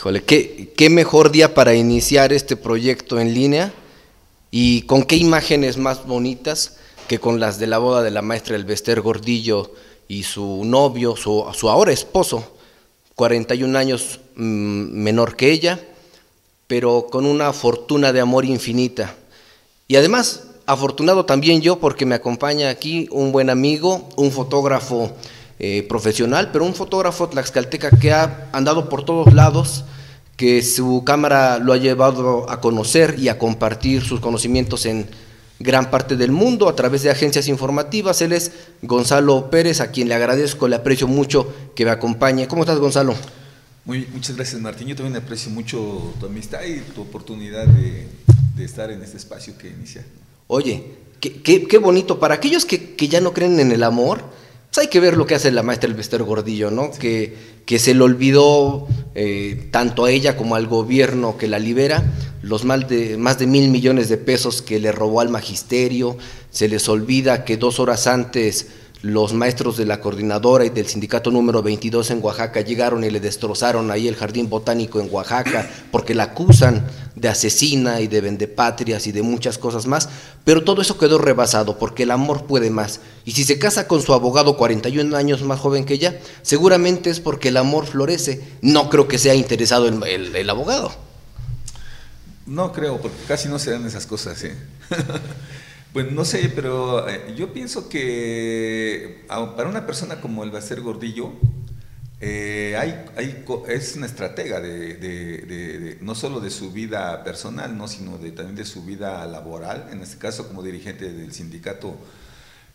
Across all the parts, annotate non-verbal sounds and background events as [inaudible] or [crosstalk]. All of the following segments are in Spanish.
Híjole, ¿qué, qué mejor día para iniciar este proyecto en línea y con qué imágenes más bonitas que con las de la boda de la maestra Elvester Gordillo y su novio, su, su ahora esposo, 41 años mm, menor que ella, pero con una fortuna de amor infinita. Y además, afortunado también yo porque me acompaña aquí un buen amigo, un fotógrafo eh, profesional, pero un fotógrafo tlaxcalteca que ha andado por todos lados, que su cámara lo ha llevado a conocer y a compartir sus conocimientos en gran parte del mundo a través de agencias informativas. Él es Gonzalo Pérez, a quien le agradezco, le aprecio mucho que me acompañe. ¿Cómo estás, Gonzalo? Muy, muchas gracias, Martín. Yo también aprecio mucho tu amistad y tu oportunidad de, estar en este espacio que inicia. Oye, qué, qué, bonito. Para aquellos que, que ya no creen en el amor, pues hay que ver lo que hace la maestra Elvester Gordillo, ¿no? Que, que se le olvidó eh, tanto a ella como al gobierno que la libera los más de, más de mil millones de pesos que le robó al magisterio. Se les olvida que dos horas antes los maestros de la coordinadora y del sindicato número 22 en Oaxaca llegaron y le destrozaron ahí el jardín botánico en Oaxaca porque la acusan de asesina y de vendepatrias y de muchas cosas más, pero todo eso quedó rebasado porque el amor puede más. Y si se casa con su abogado 41 años más joven que ella, seguramente es porque el amor florece. No creo que sea interesado en el, el abogado. No creo, porque casi no se dan esas cosas. ¿eh? [laughs] Pues no sé, pero eh, yo pienso que para una persona como el Bacer Gordillo, eh, hay, hay, es una estratega de, no solo de su vida personal, ¿no? sino también de su vida laboral, en este caso como dirigente del sindicato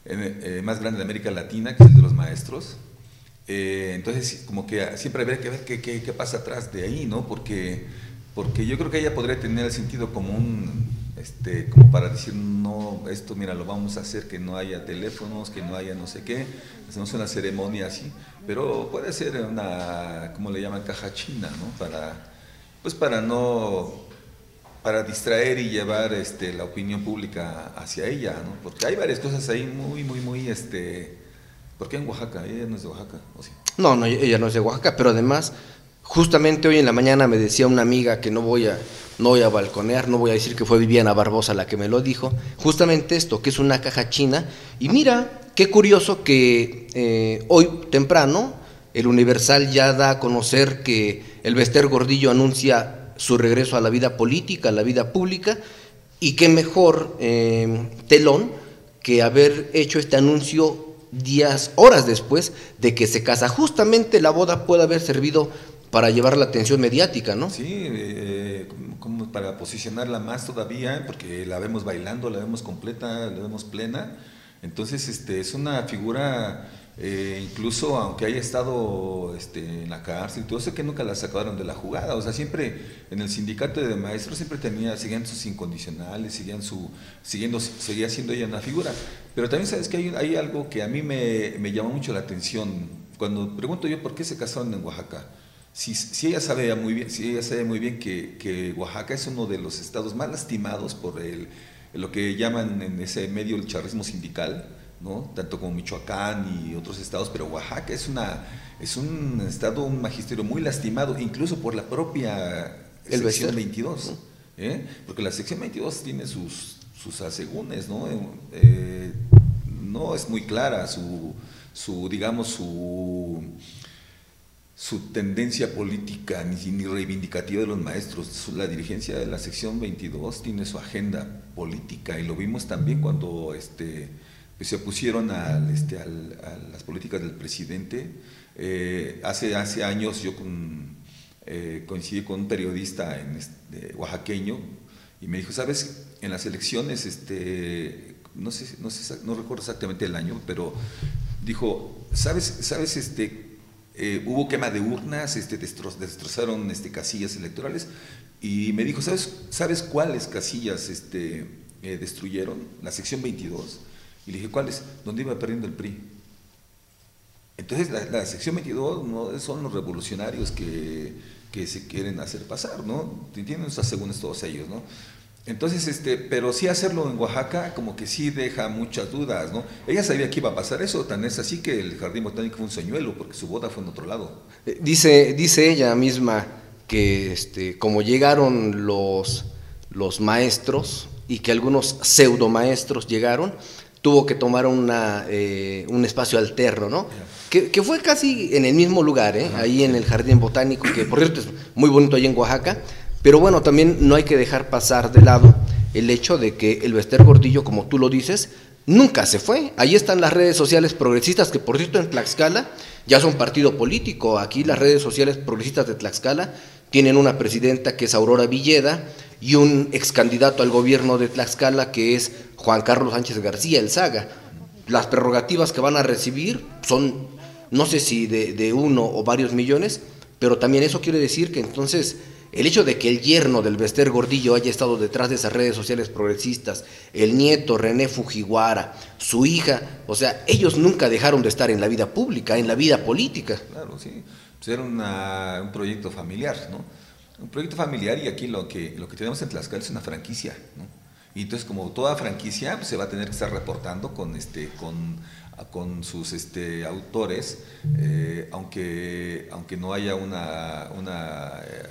eh, más grande de América Latina, que es el de los maestros. entonces, como que siempre habría que ver qué, qué, qué, pasa atrás de ahí, ¿no? Porque, porque yo creo que ella podría tener el sentido común este, como para decir, no, esto, mira, lo vamos a hacer, que no haya teléfonos, que no haya no sé qué, hacemos una ceremonia así, pero puede ser una, como le llaman, caja china, ¿no? Para, pues para no, para distraer y llevar este, la opinión pública hacia ella, ¿no? Porque hay varias cosas ahí muy, muy, muy, este, ¿por qué en Oaxaca? Ella no es de Oaxaca, ¿o sí? No, no, ella no es de Oaxaca, pero además, justamente hoy en la mañana me decía una amiga que no voy a no voy a balconear, no voy a decir que fue Viviana Barbosa la que me lo dijo, justamente esto, que es una caja china. Y mira, qué curioso que eh, hoy temprano el Universal ya da a conocer que el Bester Gordillo anuncia su regreso a la vida política, a la vida pública, y qué mejor eh, telón que haber hecho este anuncio días, horas después de que se casa. Justamente la boda puede haber servido para llevar la atención mediática, ¿no? Sí, eh, como para posicionarla más todavía, porque la vemos bailando, la vemos completa, la vemos plena. Entonces, este, es una figura, eh, incluso aunque haya estado este, en la cárcel, todo eso que nunca la sacaron de la jugada. O sea, siempre en el sindicato de maestros siempre tenía, seguían sus incondicionales, seguían su, siguiendo, seguía siendo ella una figura. Pero también sabes que hay, hay algo que a mí me, me llamó mucho la atención. Cuando pregunto yo por qué se casaron en Oaxaca si, ella sabe muy bien, si ella sabe muy bien que, Oaxaca es uno de los estados más lastimados por el, lo que llaman en ese medio el charrismo sindical, ¿no? tanto como Michoacán y otros estados, pero Oaxaca es, una, es un estado, un magisterio muy lastimado, incluso por la propia sección 22, ¿eh? porque la sección 22 tiene sus, sus asegúnes, ¿no? Eh, no es muy clara su, su digamos, su su tendencia política ni, reivindicativa de los maestros. La dirigencia de la sección 22 tiene su agenda política y lo vimos también cuando este, se opusieron al, este, a las políticas del presidente. Eh, hace, hace años yo eh, coincidí con un periodista en este, oaxaqueño y me dijo, sabes, en las elecciones, este, no, sé, no, sé, no recuerdo exactamente el año, pero dijo, ¿sabes, sabes este, eh, hubo quema de urnas, este, destrozaron este, casillas electorales y me dijo, ¿sabes, ¿sabes cuáles casillas este, eh, destruyeron? La sección 22. Y le dije, ¿cuáles? ¿Dónde iba perdiendo el PRI? Entonces la, sección 22 ¿no? son los revolucionarios que, que, se quieren hacer pasar, ¿no? Tienen sus asegúnes todos ellos, ¿no? Entonces, este, pero sí hacerlo en Oaxaca como que sí deja muchas dudas, ¿no? Ella sabía que iba a pasar eso, tan es así que el jardín botánico fue un señuelo, porque su boda fue en otro lado. Eh, dice, dice ella misma que este, como llegaron los, los maestros y que algunos pseudo maestros llegaron, tuvo que tomar una, eh, un espacio alterno, ¿no? Que, que, fue casi en el mismo lugar, ¿eh? ahí en el Jardín Botánico, que por cierto es muy bonito ahí en Oaxaca, pero bueno, también no hay que dejar pasar de lado el hecho de que el Bester Gordillo, como tú lo dices, nunca se fue. Ahí están las redes sociales progresistas, que por cierto en Tlaxcala ya son partido político. Aquí las redes sociales progresistas de Tlaxcala tienen una presidenta que es Aurora Villeda y un ex candidato al gobierno de Tlaxcala que es Juan Carlos Sánchez García, el Saga. Las prerrogativas que van a recibir son, no sé si de, de uno o varios millones, pero también eso quiere decir que entonces el hecho de que el yerno del Bester Gordillo haya estado detrás de esas redes sociales progresistas, el nieto René Fujiwara, su hija, o sea, ellos nunca dejaron de estar en la vida pública, en la vida política. Claro, sí. Pues era un proyecto familiar, ¿no? Un proyecto familiar y aquí lo que, lo que tenemos en Tlaxcala es una franquicia, ¿no? Y entonces, como toda franquicia, pues, se va a tener que estar reportando con, este, con, con sus este, autores, eh, aunque, aunque no haya una, una eh,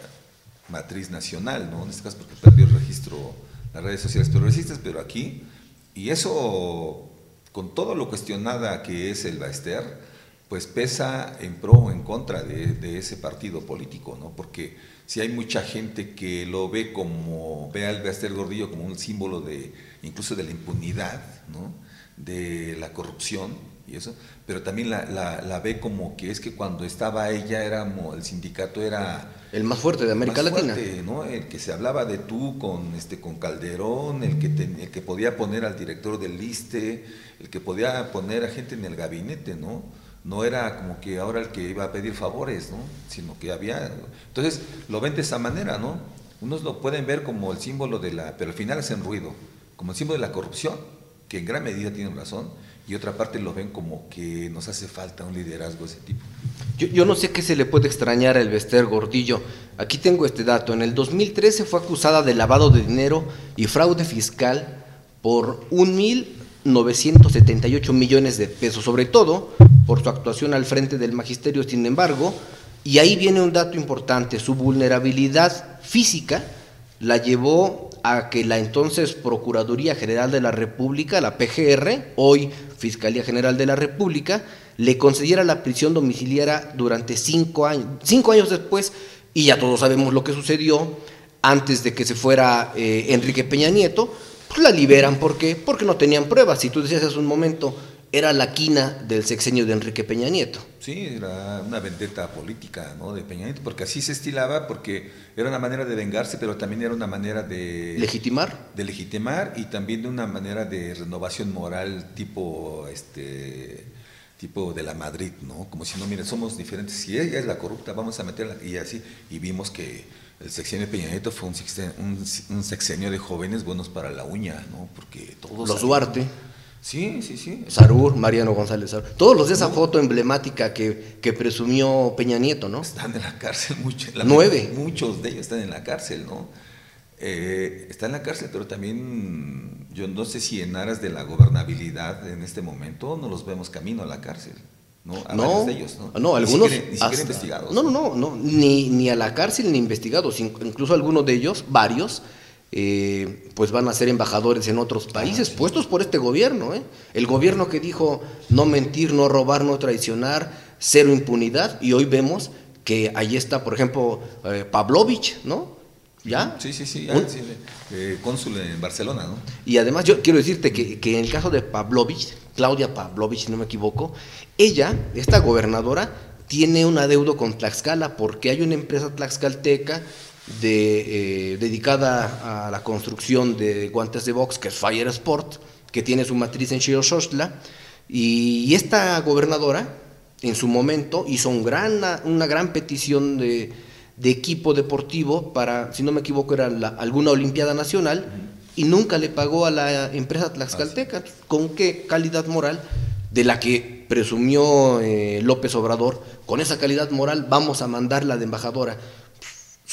matriz nacional, ¿no? En este caso porque perdió el registro las redes sociales progresistas, pero aquí, y eso con todo lo cuestionada que es el Baester, pues pesa en pro o en contra de, ese partido político, ¿no? Porque si hay mucha gente que lo ve como, ve al Baester Gordillo como un símbolo de, incluso de la impunidad, ¿no? De la corrupción, y eso, pero también la, la, ve como que es que cuando estaba ella, éramos, el sindicato era... El más fuerte de América Latina. ¿no? El que se hablaba de tú con, este, con Calderón, el que, el que podía poner al director del liste, el que podía poner a gente en el gabinete, ¿no? No era como que ahora el que iba a pedir favores, ¿no? Sino que había... Entonces, lo ven de esa manera, ¿no? Unos lo pueden ver como el símbolo de la... Pero al final hacen ruido, como el símbolo de la corrupción, que en gran medida tienen razón, y otra parte lo ven como que nos hace falta un liderazgo de ese tipo. Yo, no sé qué se le puede extrañar al Bester Gordillo. Aquí tengo este dato. En el 2013 fue acusada de lavado de dinero y fraude fiscal por 1.978 millones de pesos, sobre todo por su actuación al frente del magisterio. Sin embargo, y ahí viene un dato importante, su vulnerabilidad física la llevó a que la entonces Procuraduría General de la República, la PGR, hoy Fiscalía General de la República, le concediera la prisión domiciliaria durante cinco años. Cinco años después, y ya todos sabemos lo que sucedió, antes de que se fuera eh, Enrique Peña Nieto, pues la liberan. ¿Por qué? Porque no tenían pruebas. Si tú decías hace un momento, era la quina del sexenio de Enrique Peña Nieto. Sí, era una vendetta política ¿no? de Peña Nieto, porque así se estilaba, porque era una manera de vengarse, pero también era una manera de... ¿Legitimar? De legitimar y también de una manera de renovación moral tipo, este, tipo de la Madrid, ¿no? Como si no, miren, somos diferentes, si ella es la corrupta, vamos a meterla, y así, y vimos que el sexenio de Peña Nieto fue un sexenio, un, sexenio de jóvenes buenos para la uña, ¿no? Porque todos... Los Duarte. Sí, sí, sí. Sarur, Mariano González Sarur. Todos los de esa foto emblemática que, que, presumió Peña Nieto, ¿no? Están en la cárcel, muchos. Nueve. Muchos de ellos están en la cárcel, ¿no? Eh, está en la cárcel, pero también yo no sé si en aras de la gobernabilidad en este momento no los vemos camino a la cárcel. ¿no? A no, de ellos, ¿no? no algunos. Ni siquiera, investigados. No, no, no, no, ni, ni a la cárcel ni investigados. Incluso algunos de ellos, varios, eh, pues van a ser embajadores en otros países, puestos por este gobierno. ¿eh? El gobierno que dijo no mentir, no robar, no traicionar, cero impunidad, y hoy vemos que ahí está, por ejemplo, eh, Pavlovich, ¿no? ¿Ya? Sí, sí, sí, cónsul en Barcelona, ¿no? Y además yo quiero decirte que, que, en el caso de Pavlovich, Claudia Pavlovich, si no me equivoco, ella, esta gobernadora, tiene un adeudo con Tlaxcala porque hay una empresa tlaxcalteca de, eh, dedicada a la construcción de guantes de box, que es Fire Sport, que tiene su matriz en Xiroxostla, y esta gobernadora en su momento hizo un gran, una gran petición de, equipo deportivo para, si no me equivoco, era alguna Olimpiada Nacional, y nunca le pagó a la empresa Tlaxcalteca. ¿Con qué calidad moral? De la que presumió eh, López Obrador, con esa calidad moral vamos a mandarla de embajadora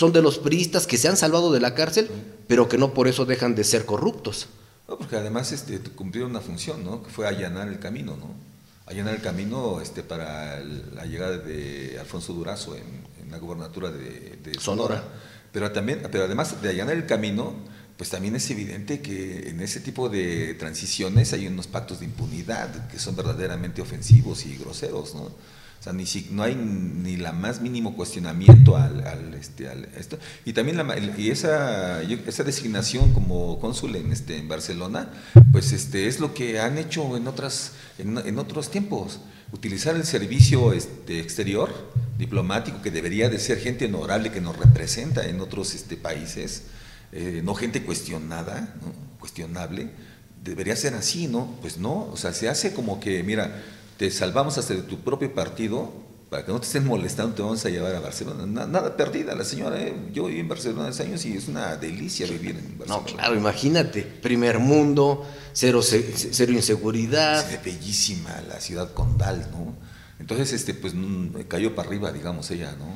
son de los priistas que se han salvado de la cárcel, pero que no por eso dejan de ser corruptos. porque además este, cumplieron una función, ¿no? Que fue allanar el camino, ¿no? allanar el camino este, para la llegada de Alfonso Durazo en, la gobernatura de, Sonora. Pero, también, pero además de allanar el camino, pues también es evidente que en ese tipo de transiciones hay unos pactos de impunidad que son verdaderamente ofensivos y groseros, ¿no? O sea, ni si, no hay ni la más mínimo cuestionamiento al, este, esto. Y también la, y esa, esa designación como cónsul en, este, en Barcelona, pues este, es lo que han hecho en, otras, en, otros tiempos. Utilizar el servicio este, exterior diplomático, que debería de ser gente honorable que nos representa en otros este, países, eh, no gente cuestionada, cuestionable, debería ser así, ¿no? Pues no, o sea, se hace como que, mira, te salvamos hasta de tu propio partido, para que no te estén molestando, te vamos a llevar a Barcelona. Nada, perdida la señora, ¿eh? yo viví en Barcelona hace años y es una delicia vivir en Barcelona. No, claro, imagínate, primer mundo, cero, cero inseguridad. Es bellísima la ciudad condal, ¿no? Entonces, este, pues mm, cayó para arriba, digamos, ella, ¿no?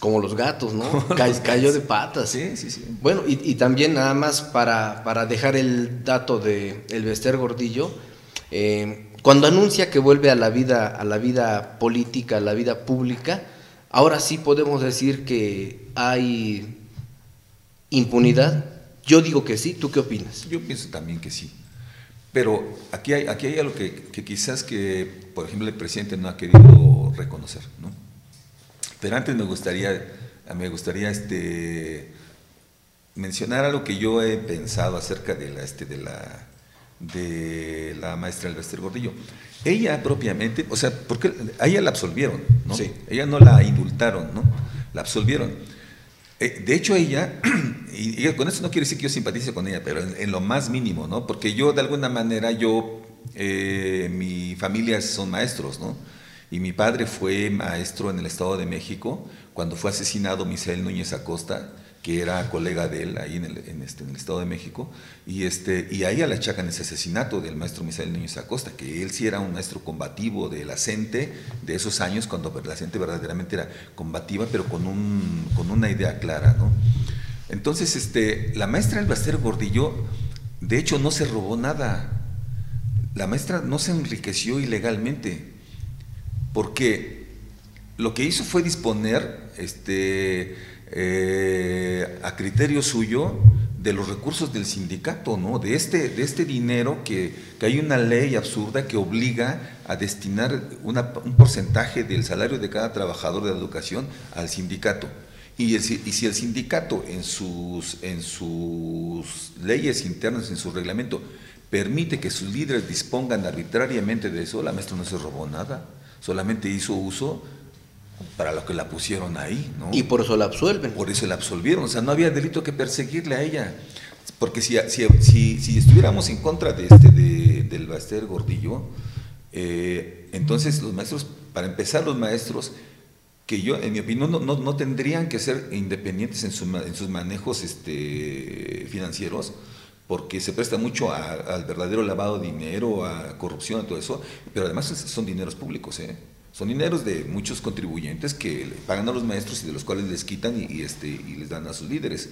Como los gatos, ¿no? [laughs] cayó de patas. Sí, sí, sí. Bueno, y, también nada más para, para dejar el dato de el Bester Gordillo, eh, cuando anuncia que vuelve a la vida, a la vida política, a la vida pública, ahora sí podemos decir que hay impunidad. Yo digo que sí, ¿tú qué opinas? Yo pienso también que sí. Pero aquí hay, aquí hay algo que, quizás que, por ejemplo, el presidente no ha querido reconocer, ¿no? Pero antes me gustaría, me gustaría este, mencionar algo que yo he pensado acerca de este, de la de la maestra Elvester Gordillo. Ella propiamente, o sea, porque a ella la absolvieron, ¿no? Sí. Ella no la indultaron, ¿no? La absolvieron. Eh, de hecho, ella, [clears throat] y, con eso no quiere decir que yo simpatice con ella, pero en, lo más mínimo, ¿no? Porque yo, de alguna manera, yo, eh, mi familia son maestros, ¿no? Y mi padre fue maestro en el Estado de México cuando fue asesinado Misael Núñez Acosta que era colega de él ahí en el, este, en el, Estado de México, y, este, y ahí le achacan ese asesinato del maestro Misael Núñez Acosta, que él sí era un maestro combativo de la CENTE de esos años, cuando la CENTE verdaderamente era combativa, pero con, un, con una idea clara. ¿no? Entonces, este, la maestra Elbaster Gordillo, de hecho, no se robó nada. La maestra no se enriqueció ilegalmente, porque lo que hizo fue disponer este, eh, a criterio suyo de los recursos del sindicato, ¿no? de, este, de este dinero que, hay una ley absurda que obliga a destinar un porcentaje del salario de cada trabajador de la educación al sindicato. Y, y, si el sindicato en sus, en sus leyes internas, en su reglamento, permite que sus líderes dispongan arbitrariamente de eso, la maestra no se robó nada, solamente hizo uso para lo que la pusieron ahí. ¿no? Y por eso la absuelven. Por eso la absolvieron. O sea, no había delito que perseguirle a ella. Porque si, si, si, estuviéramos en contra de este, de, del Baster Gordillo, eh, entonces los maestros, para empezar, los maestros, que yo, en mi opinión, no, no, tendrían que ser independientes en, en sus manejos este, financieros, porque se presta mucho al verdadero lavado de dinero, a corrupción, a todo eso, pero además son dineros públicos, ¿eh? Son dineros de muchos contribuyentes que pagan a los maestros y de los cuales les quitan y, este, y les dan a sus líderes.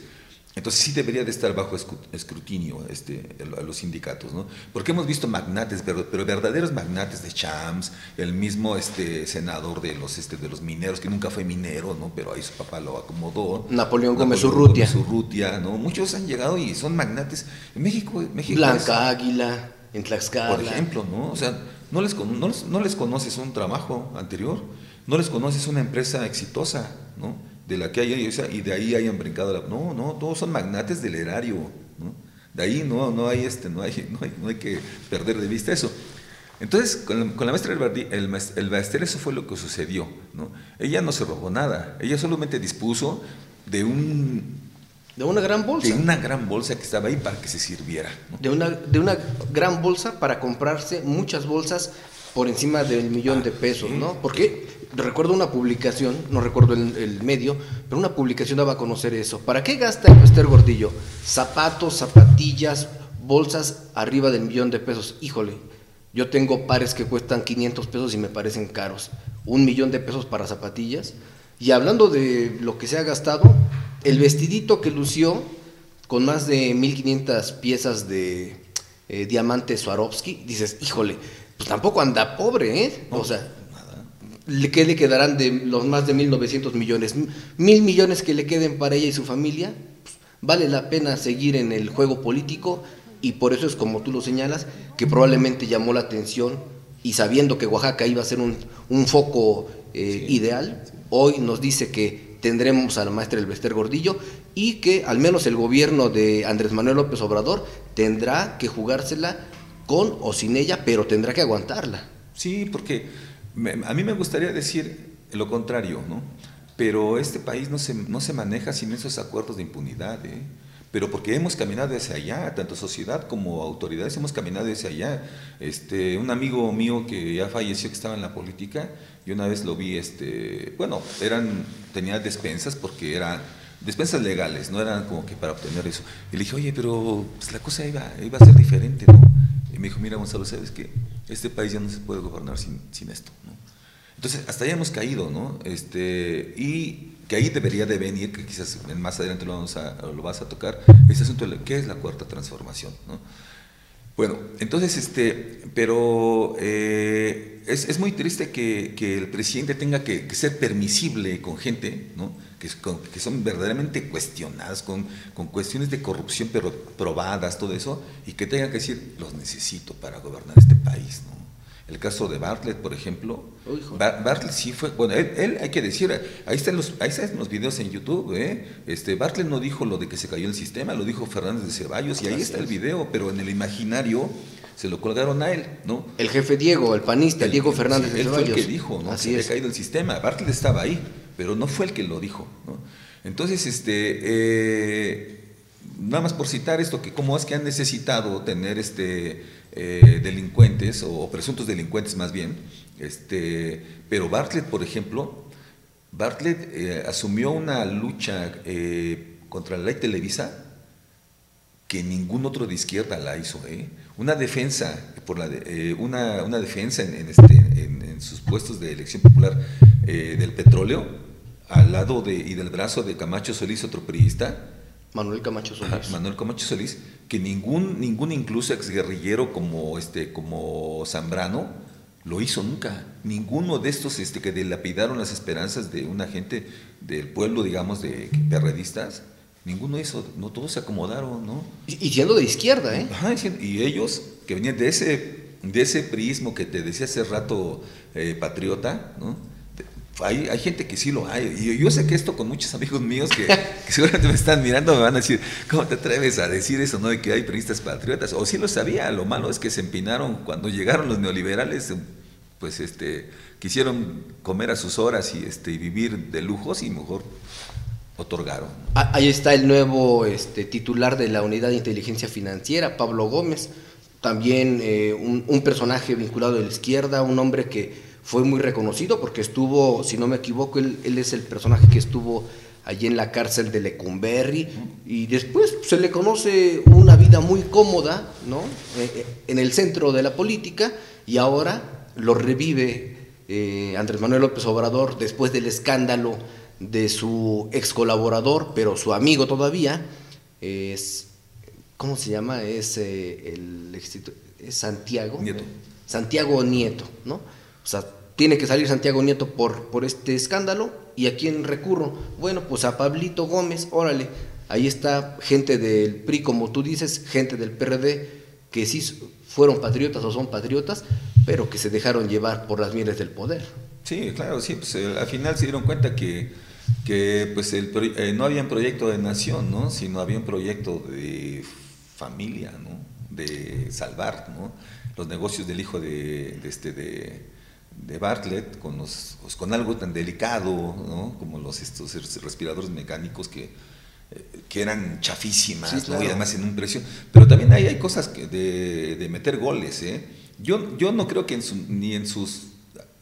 Entonces sí debería de estar bajo escrutinio este, a los sindicatos, ¿no? Porque hemos visto magnates, pero, verdaderos magnates de Chams, el mismo este, senador de los, este, de los mineros, que nunca fue minero, ¿no? Pero ahí su papá lo acomodó. Napoleón Gómez Urrutia. Urrutia, ¿no? Muchos han llegado y son magnates. En México, México Blanca Águila, en Tlaxcala. Por ejemplo, ¿no? O sea, no les, no, les, conoces un trabajo anterior, no les conoces una empresa exitosa, ¿no? De la que hay, y de ahí hayan brincado. La, no, no, todos son magnates del erario, ¿no? De ahí no, no, hay, este, no, hay, no, hay, que perder de vista eso. Entonces, con la, maestra el, el, el eso fue lo que sucedió. ¿no? Ella no se robó nada, ella solamente dispuso de un de una gran bolsa. De una gran bolsa que estaba ahí para que se sirviera. De, una, de una gran bolsa para comprarse muchas bolsas por encima del millón de ah, pesos, ¿no? Porque recuerdo una publicación, no recuerdo el, medio, pero una publicación daba a conocer eso. ¿Para qué gasta el Pester Gordillo? Zapatos, zapatillas, bolsas arriba del millón de pesos. Híjole, yo tengo pares que cuestan 500 pesos y me parecen caros. Un millón de pesos para zapatillas. Y hablando de lo que se ha gastado, el vestidito que lució con más de 1500 piezas de eh, diamante Swarovski, dices, híjole, pues tampoco anda pobre, ¿eh? o sea, ¿qué le quedarán de los más de 1.900 millones? Mil millones que le queden para ella y su familia, pues, vale la pena seguir en el juego político y por eso es como tú lo señalas, que probablemente llamó la atención y sabiendo que Oaxaca iba a ser un, foco eh, ideal, hoy nos dice que tendremos a la maestra Elvester Gordillo y que al menos el gobierno de Andrés Manuel López Obrador tendrá que jugársela con o sin ella, pero tendrá que aguantarla. Sí, porque a mí me gustaría decir lo contrario, ¿no? Pero este país no se, no se maneja sin esos acuerdos de impunidad, ¿eh? pero porque hemos caminado hacia allá, tanto sociedad como autoridades hemos caminado hacia allá. Este, un amigo mío que ya falleció, que estaba en la política, y una vez lo vi, este, bueno, eran, tenía despensas porque eran despensas legales, no eran como que para obtener eso. Y le dije, oye, pero pues, la cosa iba, iba a ser diferente, ¿no? Y me dijo, mira Gonzalo, ¿sabes qué? Este país ya no se puede gobernar sin, sin esto. Entonces, hasta ahí hemos caído, ¿no? Este, y que ahí debería de venir, que quizás más adelante lo, vamos a, lo vas a tocar, ese asunto de qué es la cuarta transformación. ¿no? Bueno, entonces, este, pero eh, es, es, muy triste que, que, el presidente tenga que, ser permisible con gente, ¿no? que, que son verdaderamente cuestionadas, con, con, cuestiones de corrupción, pero probadas, todo eso, y que tenga que decir, los necesito para gobernar este país. ¿no? El caso de Bartlett, por ejemplo. Bartlett sí fue, bueno, él, hay que decir, ahí están los, ahí están los videos en YouTube, ¿eh? Este, Bartlett no dijo lo de que se cayó el sistema, lo dijo Fernández de Ceballos, y ahí está el video, pero en el imaginario se lo colgaron a él, ¿no? El jefe Diego, el panista, Diego Fernández de Ceballos. Él fue el que dijo, ¿no? Así se había caído el sistema. Bartlett estaba ahí, pero no fue el que lo dijo, ¿no? Entonces, este, eh, nada más por citar esto, que cómo es que han necesitado tener este eh, delincuentes o, presuntos delincuentes más bien. Este, pero Bartlett, por ejemplo, Bartlett eh, asumió una lucha eh, contra la ley Televisa que ningún otro de izquierda la hizo. Una defensa, por la una, una, defensa en, este, en, sus puestos de elección popular del petróleo, al lado de, y del brazo de Camacho Solís, otro periodista, Manuel Camacho Solís. Manuel Camacho Solís, que ningún, ningún incluso exguerrillero como, este, como Zambrano lo hizo nunca. Ninguno de estos este, que dilapidaron las esperanzas de una gente del pueblo, digamos, de perredistas, ninguno hizo, no todos se acomodaron, ¿no? Y, siendo de izquierda, ¿eh? Ajá, y ellos, que venían de ese, de ese prismo que te decía hace rato eh, patriota, ¿no? hay, hay, gente que sí lo hay. Y yo sé que esto con muchos amigos míos que, seguramente me están mirando me van a decir, ¿cómo te atreves a decir eso, no? De que hay periodistas patriotas. O sí lo sabía, lo malo es que se empinaron cuando llegaron los neoliberales, pues este, quisieron comer a sus horas y, este, vivir de lujos y mejor otorgaron. Ah, ahí está el nuevo este, titular de la Unidad de Inteligencia Financiera, Pablo Gómez, también eh, un, un personaje vinculado a la izquierda, un hombre que fue muy reconocido porque estuvo, si no me equivoco, él, es el personaje que estuvo allí en la cárcel de Lecumberri y después se le conoce una vida muy cómoda, ¿no? Eh, eh, en el centro de la política y ahora lo revive eh, Andrés Manuel López Obrador después del escándalo de su ex colaborador, pero su amigo todavía, es, ¿cómo se llama? Es el es Santiago. Nieto. Santiago Nieto, ¿no? O sea, tiene que salir Santiago Nieto por, por este escándalo. ¿Y a quién recurro? Bueno, pues a Pablito Gómez, órale, ahí está gente del PRI, como tú dices, gente del PRD, que sí fueron patriotas o son patriotas, pero que se dejaron llevar por las mieles del poder. Sí, claro, sí, pues eh, al final se dieron cuenta que, que pues el, eh, no había un proyecto de nación, ¿no? sino había un proyecto de familia, ¿no? de salvar ¿no? los negocios del hijo de, de este, de, de Bartlett con, los, pues, con algo tan delicado ¿no? como los, estos respiradores mecánicos que, eh, que eran chafísimas y además en un precio. Pero también hay, hay cosas que de, de, meter goles. ¿eh? Yo, yo no creo que en ni en sus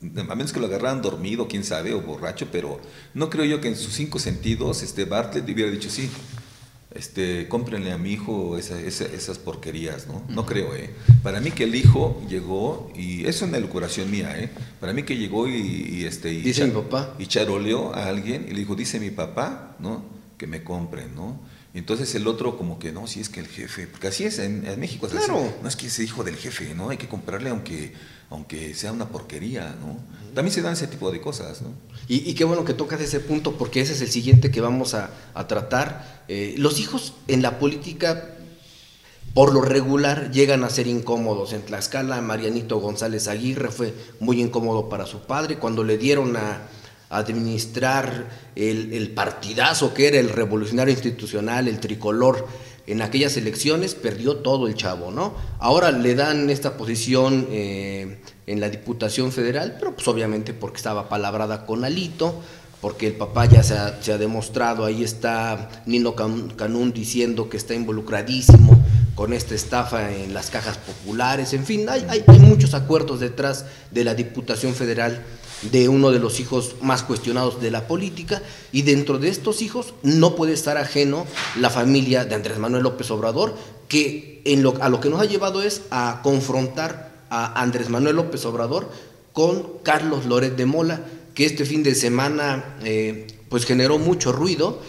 a menos que lo agarraran dormido, quién sabe, o borracho, pero no creo yo que en sus cinco sentidos este Bartlett hubiera dicho sí, este, cómprenle a mi hijo esas porquerías, ¿no? No creo, ¿eh? Para mí que el hijo llegó, y eso es una elucuración mía, ¿eh? Para mí que llegó y, este... Y dice mi papá. Y charoleó a alguien y le dijo, dice mi papá, ¿no? Que me compren, ¿no? Entonces el otro como que, no, si es que el jefe, porque así es en, México, claro. no es que ese hijo del jefe, ¿no? Hay que comprarle aunque, aunque sea una porquería, ¿no? También se dan ese tipo de cosas, ¿no? Y, qué bueno que tocas ese punto, porque ese es el siguiente que vamos a, tratar. Eh, los hijos en la política, por lo regular, llegan a ser incómodos. En Tlaxcala, Marianito González Aguirre fue muy incómodo para su padre cuando le dieron a administrar el, partidazo que era el revolucionario institucional, el tricolor, en aquellas elecciones, perdió todo el chavo, ¿no? Ahora le dan esta posición eh, en la Diputación Federal, pero pues obviamente porque estaba palabrada con Alito, porque el papá ya se ha, demostrado, ahí está Nino Canún diciendo que está involucradísimo con esta estafa en las cajas populares, en fin, hay, hay muchos acuerdos detrás de la Diputación Federal de uno de los hijos más cuestionados de la política y dentro de estos hijos no puede estar ajeno la familia de Andrés Manuel López Obrador, que a lo que nos ha llevado es a confrontar a Andrés Manuel López Obrador con Carlos Loret de Mola, que este fin de semana eh, pues generó mucho ruido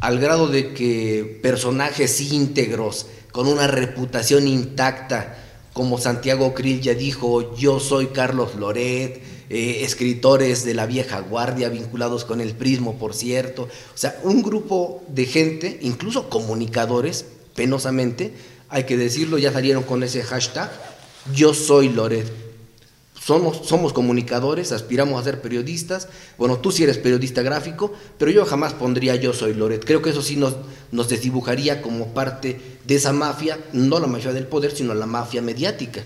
al grado de que personajes íntegros con una reputación intacta como Santiago Krill ya dijo, yo soy Carlos Loret, eh, escritores de la vieja guardia vinculados con el prismo, por cierto. O sea, un grupo de gente, incluso comunicadores, penosamente, hay que decirlo, ya salieron con ese hashtag, yo soy Loret. Somos, somos comunicadores, aspiramos a ser periodistas. Bueno, tú sí eres periodista gráfico, pero yo jamás pondría yo soy Loret. Creo que eso sí nos, nos desdibujaría como parte de esa mafia, no la mafia del poder, sino la mafia mediática.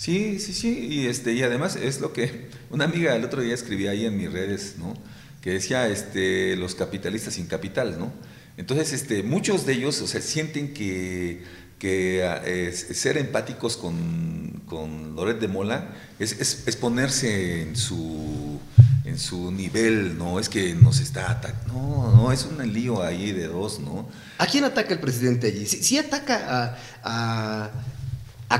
Sí, sí, sí, y, este, y además es lo que [laughs] una amiga el otro día escribía ahí en mis redes, ¿no? que decía este, los capitalistas sin capital, ¿no? Entonces, este, muchos de ellos o sea, sienten que, que ah, ser empáticos con, con, Loret de Mola es, es, ponerse en su, en su nivel, ¿no? Es que nos está atacando. No, no, es un lío ahí de dos, ¿no? ¿A quién ataca el presidente allí? Si, ataca a a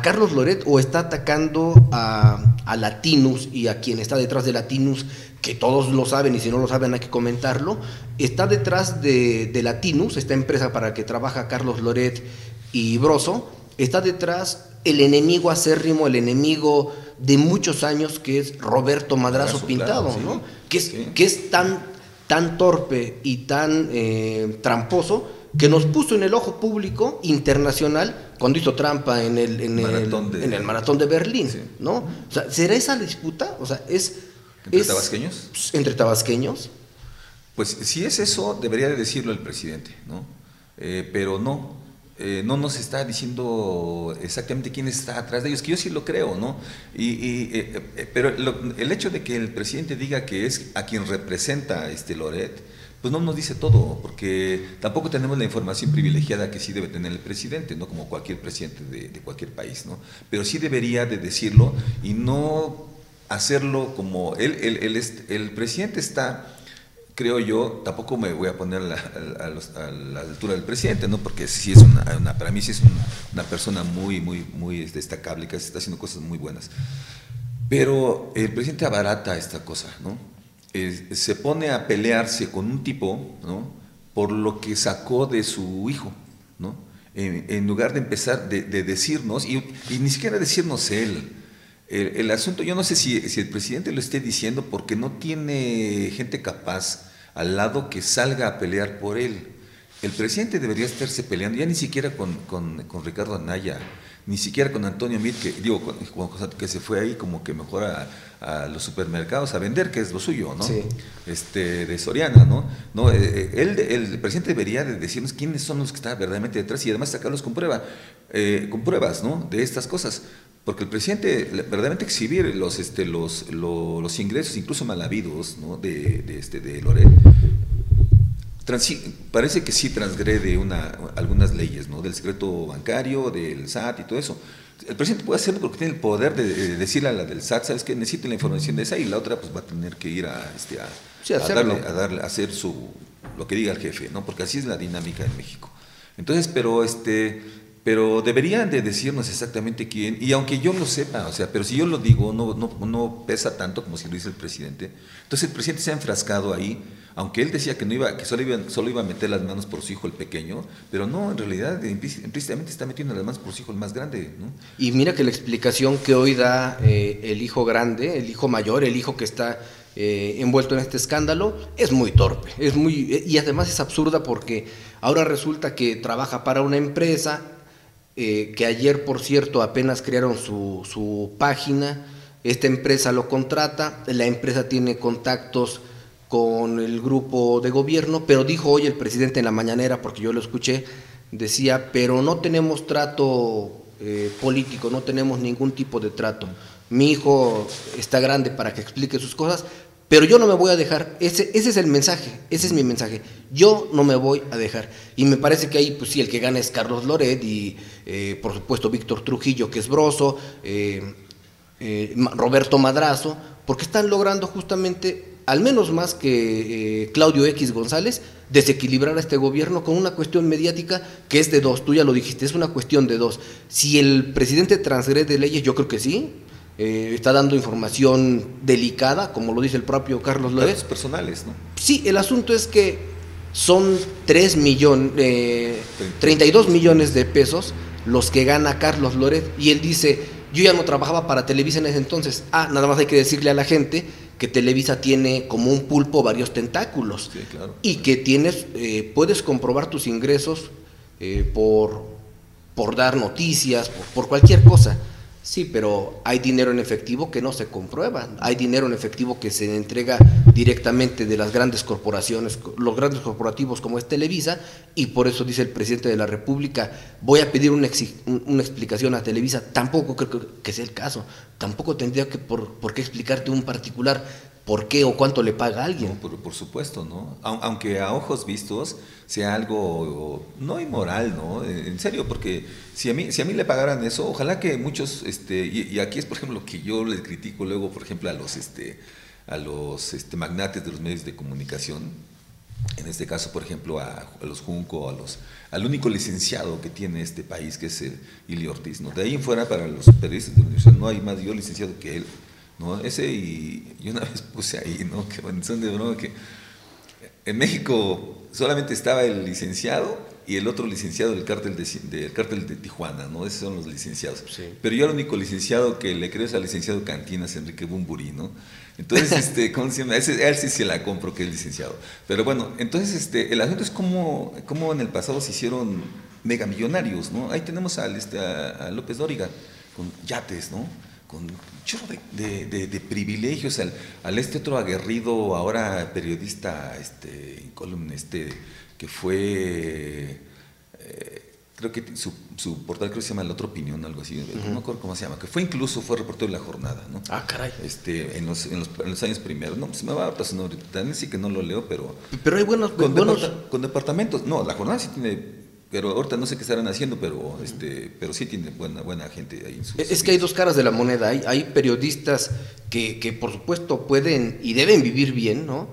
Carlos Loret o está atacando a, a, Latinus y a quien está detrás de Latinus, que todos lo saben y si no lo saben hay que comentarlo, está detrás de, Latinus, esta empresa para que trabaja Carlos Loret y Broso, está detrás el enemigo acérrimo, el enemigo de muchos años que es Roberto Madrazo Pintado, ¿no? que, es, que es tan, tan torpe y tan eh, tramposo que nos puso en el ojo público internacional cuando hizo trampa en el, en maratón, el, de, en el maratón de Berlín, ¿no? O sea, ¿será esa disputa? O sea, es... ¿Entre tabasqueños? Pues, entre tabasqueños. Pues si es eso, debería de decirlo el presidente, ¿no? Eh, pero no, eh, no nos está diciendo exactamente quién está atrás de ellos, que yo sí lo creo, ¿no? Y, eh, pero el hecho de que el presidente diga que es a quien representa este Loret, pues no nos dice todo, porque tampoco tenemos la información privilegiada que sí debe tener el presidente, no como cualquier presidente de, cualquier país, ¿no? Pero sí debería de decirlo y no hacerlo como él, el presidente está, creo yo, tampoco me voy a poner a la, altura del presidente, ¿no? Porque sí es una, para mí sí es una, persona muy, muy, muy destacable, que está haciendo cosas muy buenas. Pero el presidente abarata esta cosa, ¿no? Se pone a pelearse con un tipo, ¿no? Por lo que sacó de su hijo, ¿no? En, lugar de empezar de, decirnos, y, ni siquiera decirnos él, el, asunto, yo no sé si, el presidente lo esté diciendo porque no tiene gente capaz al lado que salga a pelear por él. El presidente debería estarse peleando, ya ni siquiera con, con, con Ricardo Anaya, ni siquiera con Antonio Mit, que digo, que se fue ahí como que mejor a, los supermercados a vender, que es lo suyo, ¿no? Sí. Este, de Soriana, ¿no? no eh, eh, él, el presidente debería de decirnos quiénes son los que están verdaderamente detrás y además sacarlos con prueba, eh, con pruebas, ¿no? De estas cosas. Porque el presidente, verdaderamente exhibir los, este, los, los, ingresos, incluso mal habidos, ¿no? de, de, este, de Loret, parece que sí transgrede una, algunas leyes, ¿no? Del secreto bancario, del SAT y todo eso. El presidente puede hacerlo porque tiene el poder de, decirle a la del SAT, sabes que necesito la información de esa y la otra pues va a tener que ir a, este, a, darle, a darle, a hacer su, lo que diga el jefe, ¿no? Porque así es la dinámica en México. Entonces, pero este, pero deberían de decirnos exactamente quién, y aunque yo lo sepa, o sea, pero si yo lo digo, no, no, no pesa tanto como si lo dice el presidente. Entonces el presidente se ha enfrascado ahí, aunque él decía que no iba, que solo iba, solo iba a meter las manos por su hijo el pequeño, pero no, en realidad implícitamente está metiendo las manos por su hijo el más grande. ¿no? Y mira que la explicación que hoy da eh, el hijo grande, el hijo mayor, el hijo que está eh, envuelto en este escándalo, es muy torpe, es muy, y además es absurda porque ahora resulta que trabaja para una empresa, eh, que ayer, por cierto, apenas crearon su, su página, esta empresa lo contrata, la empresa tiene contactos con el grupo de gobierno, pero dijo hoy el presidente en la mañanera, porque yo lo escuché, decía, pero no tenemos trato eh, político, no tenemos ningún tipo de trato. Mi hijo está grande para que explique sus cosas, pero yo no me voy a dejar. Ese, es el mensaje, ese es mi mensaje. Yo no me voy a dejar. Y me parece que ahí, pues sí, el que gana es Carlos Loret y, eh, por supuesto, Víctor Trujillo, que es broso, eh, Roberto Madrazo, porque están logrando justamente al menos más que eh, Claudio X González, desequilibrar a este gobierno con una cuestión mediática que es de dos, tú ya lo dijiste, es una cuestión de dos. Si el presidente transgrede leyes, yo creo que sí, eh, está dando información delicada, como lo dice el propio Carlos López. personales, ¿no? Sí, el asunto es que son 3 millones, eh, 32 millones de pesos los que gana Carlos Loret y él dice, yo ya no trabajaba para Televisa en ese entonces. Ah, nada más hay que decirle a la gente que Televisa tiene como un pulpo varios tentáculos y que tienes, eh, puedes comprobar tus ingresos eh, por, por dar noticias, por cualquier cosa. Sí, pero hay dinero en efectivo que no se comprueba. Hay dinero en efectivo que se entrega directamente de las grandes corporaciones, los grandes corporativos como es Televisa, y por eso dice el presidente de la República, voy a pedir una, una explicación a Televisa. Tampoco creo que sea el caso. Tampoco tendría que por, por qué explicarte un particular por qué o cuánto le paga a alguien. por, supuesto, ¿no? Aunque a ojos vistos sea algo no inmoral, ¿no? En serio, porque si a mí, si a mí le pagaran eso, ojalá que muchos, este, y, aquí es por ejemplo lo que yo le critico luego, por ejemplo, a los, este, a los este, magnates de los medios de comunicación, en este caso, por ejemplo, a, los Junco, a los, al único licenciado que tiene este país, que es el Ili Ortiz, ¿no? De ahí en fuera, para los periodistas de la universidad, no hay más yo licenciado que él. ¿No? Ese y yo una [laughs] vez puse ahí, ¿no? Que son de broma que en México solamente estaba el licenciado y el otro licenciado del cártel de, del cártel de Tijuana, ¿no? Esos son los licenciados. Pero yo el único licenciado que le creo es al licenciado Cantinas, Enrique Bumburi, ¿no? Entonces, [laughs] este, ¿cómo se llama? Ese, él sí se la compro que es licenciado. Pero bueno, entonces este, el asunto es cómo, cómo en el pasado se hicieron megamillonarios, ¿no? Ahí tenemos al, este, a López Dóriga con yates, ¿no? Con un chorro de, de, privilegios al, al, este otro aguerrido, ahora periodista, este, columna, este, que fue, eh, creo que su, su, portal creo que se llama La Otra Opinión, algo así, no me acuerdo cómo se llama, que fue incluso, fue reportero de La Jornada, ¿no? Ah, caray. Este, en los, en los, en los años primeros, no, se me va pasando ahorita, sí que no lo leo, pero... Pero hay buenos... Con, buenos... con departamentos, no, La Jornada sí tiene pero ahorita no sé qué estarán haciendo, pero este, pero sí tiene buena, buena gente ahí. En es que hay dos caras de la moneda. Hay, hay periodistas que, que, por supuesto pueden y deben vivir bien, ¿no?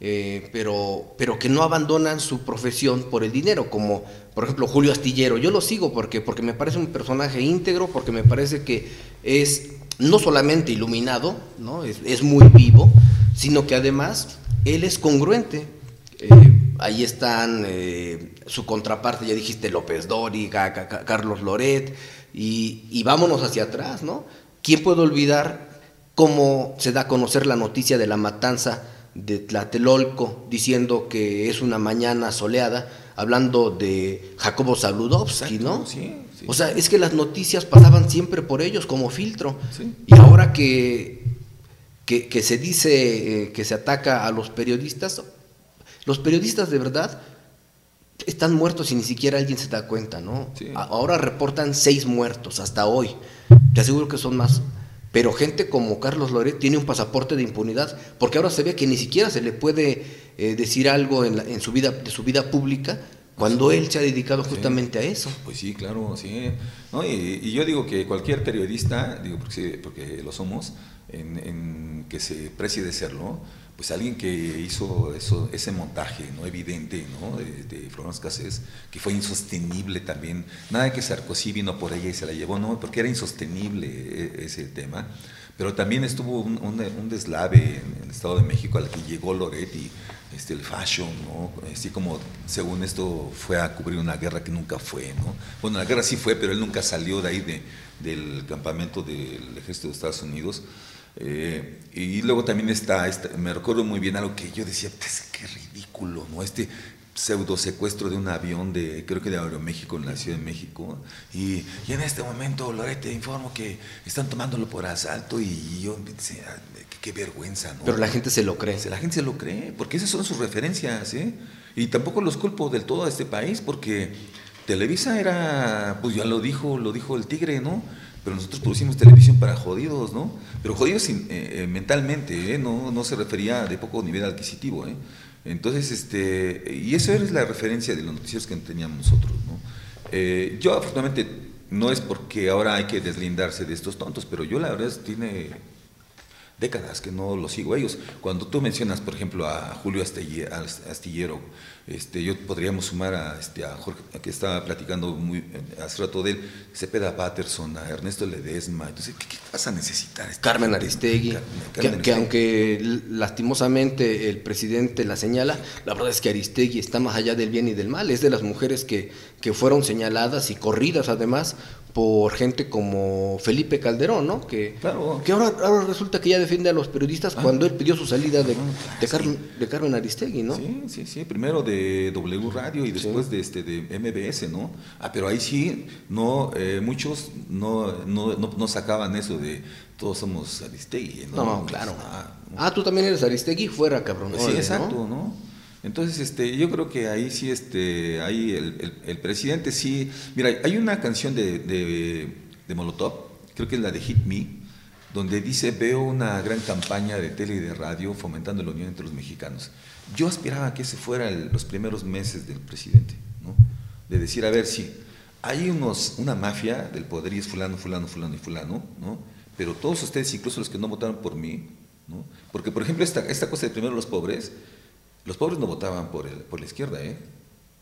Eh, pero, pero que no abandonan su profesión por el dinero, como por ejemplo Julio Astillero. Yo lo sigo porque, porque me parece un personaje íntegro, porque me parece que es no solamente iluminado, ¿no? es, es muy vivo, sino que además él es congruente. Eh, ahí están eh, su contraparte, ya dijiste López Dóriga, Carlos Loret, y, vámonos hacia atrás, ¿no? ¿Quién puede olvidar cómo se da a conocer la noticia de la matanza de Tlatelolco, diciendo que es una mañana soleada, hablando de Jacobo Saludowski, ¿no? O sea, es que las noticias pasaban siempre por ellos como filtro. Y ahora que, que, se dice eh, que se ataca a los periodistas, los periodistas de verdad están muertos y ni siquiera alguien se da cuenta, ¿no? Ahora reportan seis muertos hasta hoy. Te aseguro que son más. Pero gente como Carlos Loret tiene un pasaporte de impunidad, porque ahora se ve que ni siquiera se le puede eh, decir algo en, su vida, de su vida pública cuando él se ha dedicado justamente a eso. Pues sí, claro, sí. y, yo digo que cualquier periodista, digo porque, porque lo somos, en, que se precie de serlo, pues alguien que hizo eso, ese montaje no evidente ¿no? de, de Florence Cassés, que fue insostenible también. Nada que Sarkozy vino por ella y se la llevó, no, porque era insostenible e, ese tema. Pero también estuvo un, un, deslave en el Estado de México al que llegó Loretti, este, el fashion, ¿no? así como según esto fue a cubrir una guerra que nunca fue. ¿no? Bueno, la guerra sí fue, pero él nunca salió de ahí de, del campamento del ejército de Estados Unidos. Eh, y luego también está, me recuerdo muy bien algo que yo decía, pues, qué ridículo, ¿no? Este pseudo secuestro de un avión de, creo que de Aeroméxico en la Ciudad de México. Y, y en este momento, Lorete, informo que están tomándolo por asalto y yo, qué, vergüenza, ¿no? Pero la gente se lo cree. La gente se lo cree, porque esas son sus referencias, ¿eh? Y tampoco los culpo del todo a este país, porque Televisa era, pues ya lo dijo, lo dijo el tigre, ¿no? Pero nosotros producimos televisión para jodidos, ¿no? Pero jodidos eh, eh, mentalmente, ¿eh? no, no se refería de poco nivel adquisitivo, ¿eh? Entonces, este, y eso es la referencia de los noticieros que teníamos nosotros, ¿no? yo afortunadamente no es porque ahora hay que deslindarse de estos tontos, pero yo la verdad es, tiene décadas que no lo sigo ellos. Cuando tú mencionas, por ejemplo, a Julio Astillero, este, yo podríamos sumar a, este, a Jorge, que estaba platicando muy, hace rato de él, Cepeda Patterson, a Ernesto Ledesma. Entonces, ¿qué, vas a necesitar? Este Carmen Aristegui, que, aunque lastimosamente el presidente la señala, la verdad es que Aristegui está más allá del bien y del mal. Es de las mujeres que, que fueron señaladas y corridas además por gente como Felipe Calderón, ¿no? Que, que ahora, ahora resulta que ya defiende a los periodistas ah. cuando él pidió su salida de, de, Carmen, de Carmen Aristegui, ¿no? Sí, sí, sí, primero de W Radio y después de este de MBS, ¿no? Ah, pero ahí sí, no, eh, muchos no, no, no, sacaban eso de todos somos Aristegui, ¿no? No, claro. Ah, ah, tú también eres Aristegui, fuera, cabrón. Sí, exacto, ¿no? Entonces, este, yo creo que ahí sí, este, ahí el, presidente sí. Mira, hay una canción de, de, Molotov, creo que es la de Hit Me, donde dice: Veo una gran campaña de tele y de radio fomentando la unión entre los mexicanos. Yo aspiraba que ese fuera los primeros meses del presidente, ¿no? De decir, a ver, sí, hay unos, una mafia del poder y es fulano, fulano, fulano y fulano, ¿no? Pero todos ustedes, incluso los que no votaron por mí, ¿no? Porque, por ejemplo, esta, esta cosa de primero los pobres los pobres no votaban por, el, por la izquierda, ¿eh?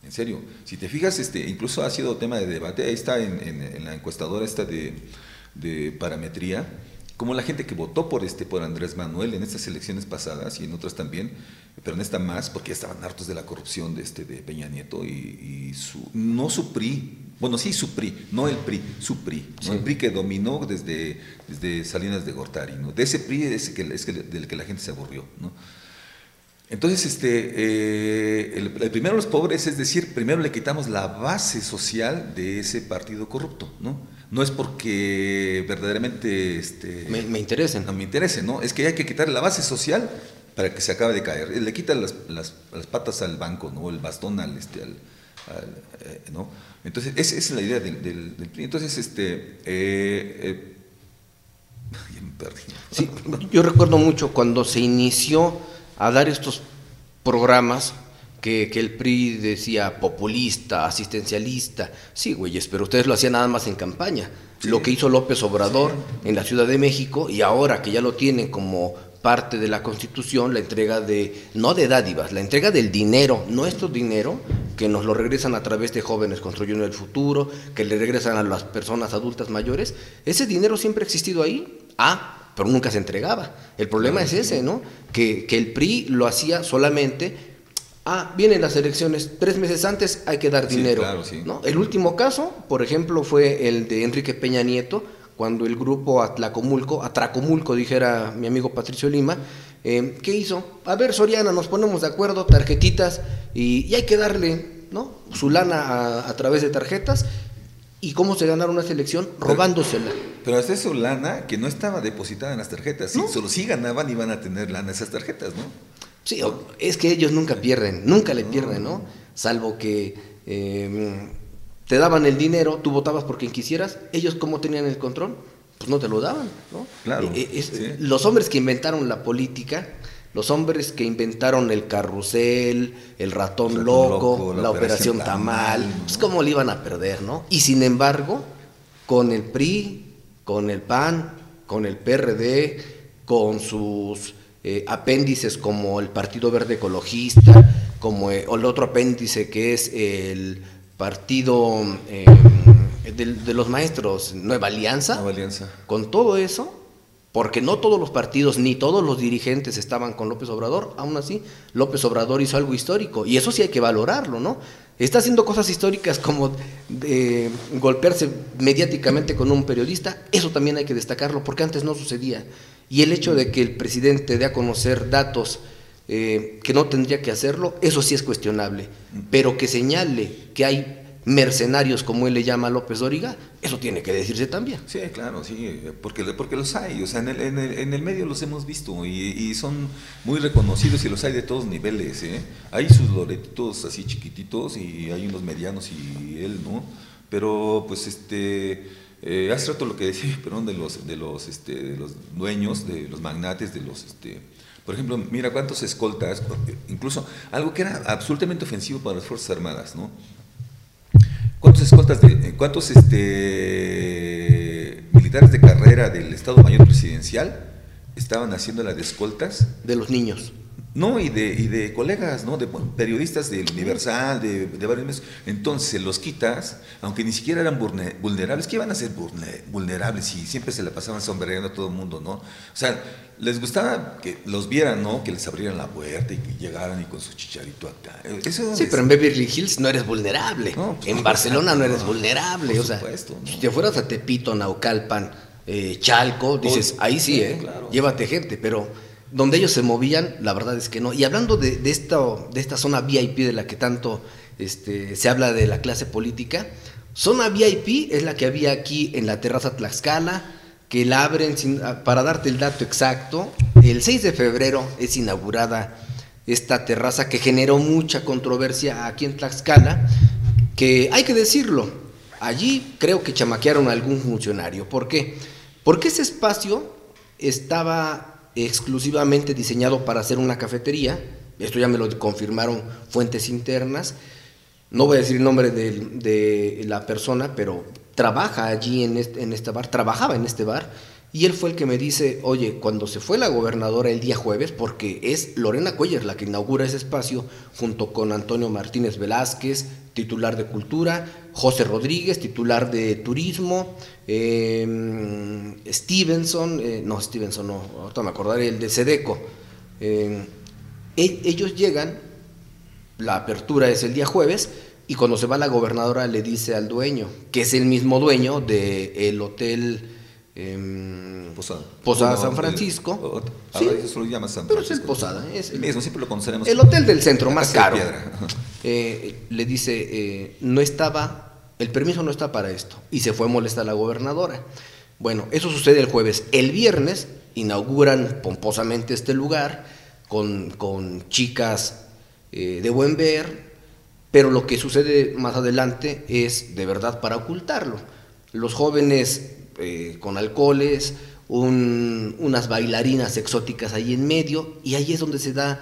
En serio. Si te fijas, este, incluso ha sido tema de debate, ahí está en, la encuestadora esta de, parametría, como la gente que votó por este por Andrés Manuel en estas elecciones pasadas y en otras también, pero en esta más, porque estaban hartos de la corrupción de este de Peña Nieto y, su, no su PRI, bueno sí su PRI, no el PRI, su PRI, el PRI que dominó desde, desde Salinas de Gortari, ¿no? De ese PRI es, que, es que, del que la gente se aburrió, ¿no? Entonces, este, eh, el, primero los pobres, es decir, primero le quitamos la base social de ese partido corrupto, ¿no? No es porque verdaderamente... Este, me, interesen. No me interese, ¿no? Es que hay que quitarle la base social para que se acabe de caer. Le quitan las, las, patas al banco, ¿no? El bastón al... Este, al, eh, ¿no? Entonces, esa, es la idea del, del, Entonces, este... Eh, [laughs] me perdí. Sí, yo recuerdo mucho cuando se inició a dar estos programas que, el PRI decía populista, asistencialista. Sí, güeyes, pero ustedes lo hacían nada más en campaña. Lo que hizo López Obrador en la Ciudad de México y ahora que ya lo tienen como parte de la Constitución, la entrega de, no de dádivas, la entrega del dinero, nuestro dinero, que nos lo regresan a través de jóvenes construyendo el futuro, que le regresan a las personas adultas mayores, ese dinero siempre ha existido ahí. Ah, pero nunca se entregaba. El problema es ese, ¿no? Que, el PRI lo hacía solamente, ah, vienen las elecciones, tres meses antes hay que dar dinero. ¿no? El último caso, por ejemplo, fue el de Enrique Peña Nieto, cuando el grupo Atlacomulco, Atracomulco, dijera mi amigo Patricio Lima, eh, ¿qué hizo? A ver, Soriana, nos ponemos de acuerdo, tarjetitas, y, hay que darle ¿no? su lana a través de tarjetas, ¿Y cómo se ganaron una selección? Robándosela. Pero hasta su lana que no estaba depositada en las tarjetas. Sí, Solo si ganaban iban a tener lana esas tarjetas, ¿no? Sí, es que ellos nunca pierden, nunca le pierden, ¿no? Salvo que em, te daban el dinero, tú votabas por quien quisieras, ellos cómo tenían el control, pues no te lo daban, ¿no? Claro. Eh, eh, los hombres que inventaron la política los hombres que inventaron el carrusel, el ratón, loco, la, operación, Tamal, pues cómo le iban a perder, ¿no? Y sin embargo, con el PRI, con el PAN, con el PRD, con sus eh, apéndices como el Partido Verde Ecologista, como eh, el otro apéndice que es el Partido eh, de, los Maestros, Nueva Alianza. Nueva Alianza. Con todo eso, porque no todos los partidos ni todos los dirigentes estaban con López Obrador, aún así López Obrador hizo algo histórico y eso sí hay que valorarlo, ¿no? Está haciendo cosas históricas como de golpearse mediáticamente con un periodista, eso también hay que destacarlo porque antes no sucedía. Y el hecho de que el presidente dé a conocer datos eh, que no tendría que hacerlo, eso sí es cuestionable, pero que señale que hay mercenarios, como él le llama López Dóriga, eso tiene que decirse también. Sí, claro, sí, porque, porque los hay, o sea, en el, en el, medio los hemos visto y, son muy reconocidos y los hay de todos niveles, ¿eh? Hay sus loretitos así chiquititos y hay unos medianos y él, ¿no? Pero pues este, eh, hace lo que decía, [laughs] perdón, de los, de los, este, de los dueños, de los magnates, de los, este, por ejemplo, mira cuántos escoltas, incluso algo que era absolutamente ofensivo para las Fuerzas Armadas, ¿no? ¿Cuántos escoltas de, cuántos este, militares de carrera del Estado Mayor Presidencial estaban haciendo la de escoltas? De los niños. No, y de, y de colegas, ¿no? De periodistas del Universal, de, de varios meses. Entonces los quitas, aunque ni siquiera eran vulnerables, ¿qué iban a ser vulnerables si siempre se la pasaban sombreando a todo el mundo, ¿no? O sea, les gustaba que los vieran, ¿no? Que les abrieran la puerta y que llegaran y con su chicharito acá. sí, pero en Beverly Hills no eres vulnerable. Pues, en Barcelona no eres vulnerable. o sea, supuesto, si te fueras a Tepito, Naucalpan, eh, Chalco, dices, ahí sí, ¿eh? Llévate gente, pero donde ellos se movían, la verdad es que no. Y hablando de, esta, de esta zona VIP de la que tanto este, se habla de la clase política, zona VIP es la que había aquí en la terraza Tlaxcala, que la abren, ah, para darte el dato exacto, el 6 de febrero es inaugurada esta terraza que generó mucha controversia aquí en Tlaxcala, que hay que decirlo, allí creo que chamaquearon a algún funcionario. ¿Por qué? Porque ese espacio estaba exclusivamente diseñado para hacer una cafetería. Esto ya me lo confirmaron fuentes internas. No voy a decir el nombre de, la persona, pero trabaja allí en este, en este bar, trabajaba en este bar y él fue el que me dice, oye, cuando se fue la gobernadora el día jueves, porque es Lorena Cuellar la que inaugura ese espacio, junto con Antonio Martínez Velázquez, titular de Cultura, José Rodríguez, titular de Turismo, em, Stevenson, eh, no, Stevenson no, ahorita me acordaré, el de Sedeco. Em, e, ellos llegan, la apertura es el día jueves, y cuando se va la gobernadora le dice al dueño, que es el mismo dueño del hotel Em, Posada. Posada San Francisco. sí, eso lo llama San Francisco. Pero es el Posada. Es el mismo, siempre lo. El hotel del centro, más caro. [laughs] Eh, le dice, eh, no estaba, el permiso no está para esto. Y se fue a molestar a la gobernadora. Bueno, eso sucede el jueves. El viernes inauguran pomposamente este lugar con, con chicas eh, de buen ver, pero lo que sucede más adelante es de verdad para ocultarlo. Los jóvenes eh, con alcoholes, unas bailarinas exóticas ahí en medio, y ahí es donde se da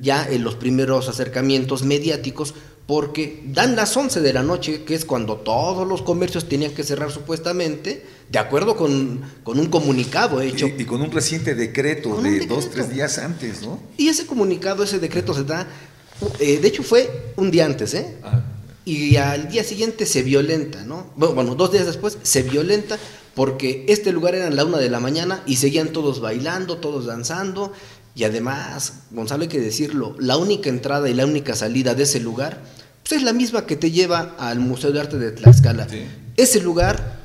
ya en los primeros acercamientos mediáticos, porque dan las 11 de la noche, que es cuando todos los comercios tenían que cerrar supuestamente, de acuerdo con, un comunicado hecho. Y, con un reciente decreto de dos, tres días antes, ¿no? Y ese comunicado, ese decreto se da, eh, de hecho fue un día antes, ¿eh? Ah y al día siguiente se violenta, ¿no? Bueno, dos días después se violenta porque este lugar era la una de la mañana y seguían todos bailando, todos danzando y además, Gonzalo hay que decirlo, la única entrada y la única salida de ese lugar pues es la misma que te lleva al Museo de Arte de Tlaxcala. Ese lugar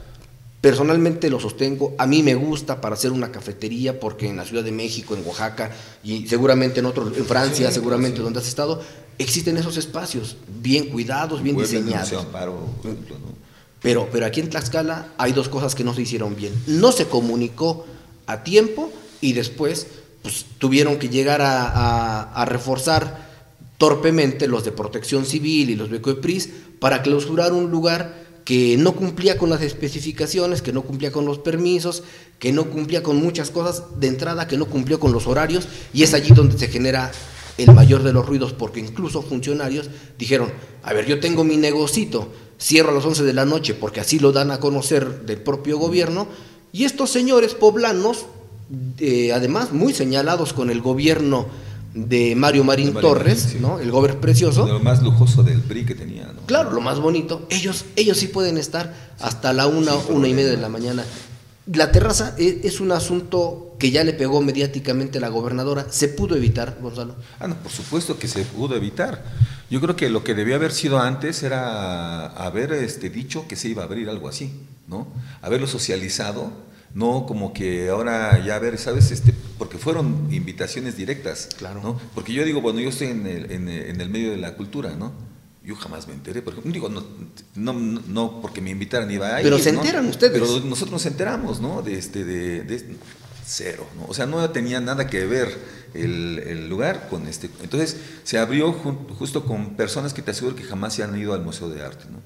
Personalmente lo sostengo, a mí me gusta para hacer una cafetería porque en la Ciudad de México, en Oaxaca y seguramente en otros, en Francia, seguramente donde has estado, existen esos espacios bien cuidados, bien diseñados. Pero, pero aquí en Tlaxcala hay dos cosas que no se hicieron bien. No se comunicó a tiempo y después pues, tuvieron que llegar a, reforzar torpemente los de protección civil y los de COEPRIS para clausurar un lugar que no cumplía con las especificaciones, que no cumplía con los permisos, que no cumplía con muchas cosas de entrada, que no cumplió con los horarios, y es allí donde se genera el mayor de los ruidos, porque incluso funcionarios dijeron, a ver, yo tengo mi negocito, cierro a las 11 de la noche, porque así lo dan a conocer del propio gobierno, y estos señores poblanos eh, además muy señalados con el gobierno de Mario Marín Torres, ¿no? El gobierno precioso. Lo más lujoso del PRI que tenía, ¿no? Claro, lo más bonito. Ellos, ellos sí pueden estar hasta la una, una y media de la mañana. La terraza e, es, un asunto que ya le pegó mediáticamente a la gobernadora. ¿Se pudo evitar, Gonzalo? Ah, no, por supuesto que se pudo evitar. Yo creo que lo que debía haber sido antes era haber este, dicho que se iba a abrir algo así, ¿no? Haberlo socializado no como que ahora ya a ver, ¿sabes? Este, porque fueron invitaciones directas, claro. ¿no? Porque yo digo, bueno, yo estoy en el, en, el medio de la cultura, ¿no? Yo jamás me enteré, por ejemplo, digo, no, no, no porque me invitaran iba a Pero se enteran ustedes. Pero nosotros nos enteramos, ¿no? De este, de, de cero, ¿no? O sea, no tenía nada que ver el, el lugar con este. Entonces se abrió justo con personas que te aseguro que jamás se han ido al Museo de Arte, ¿no?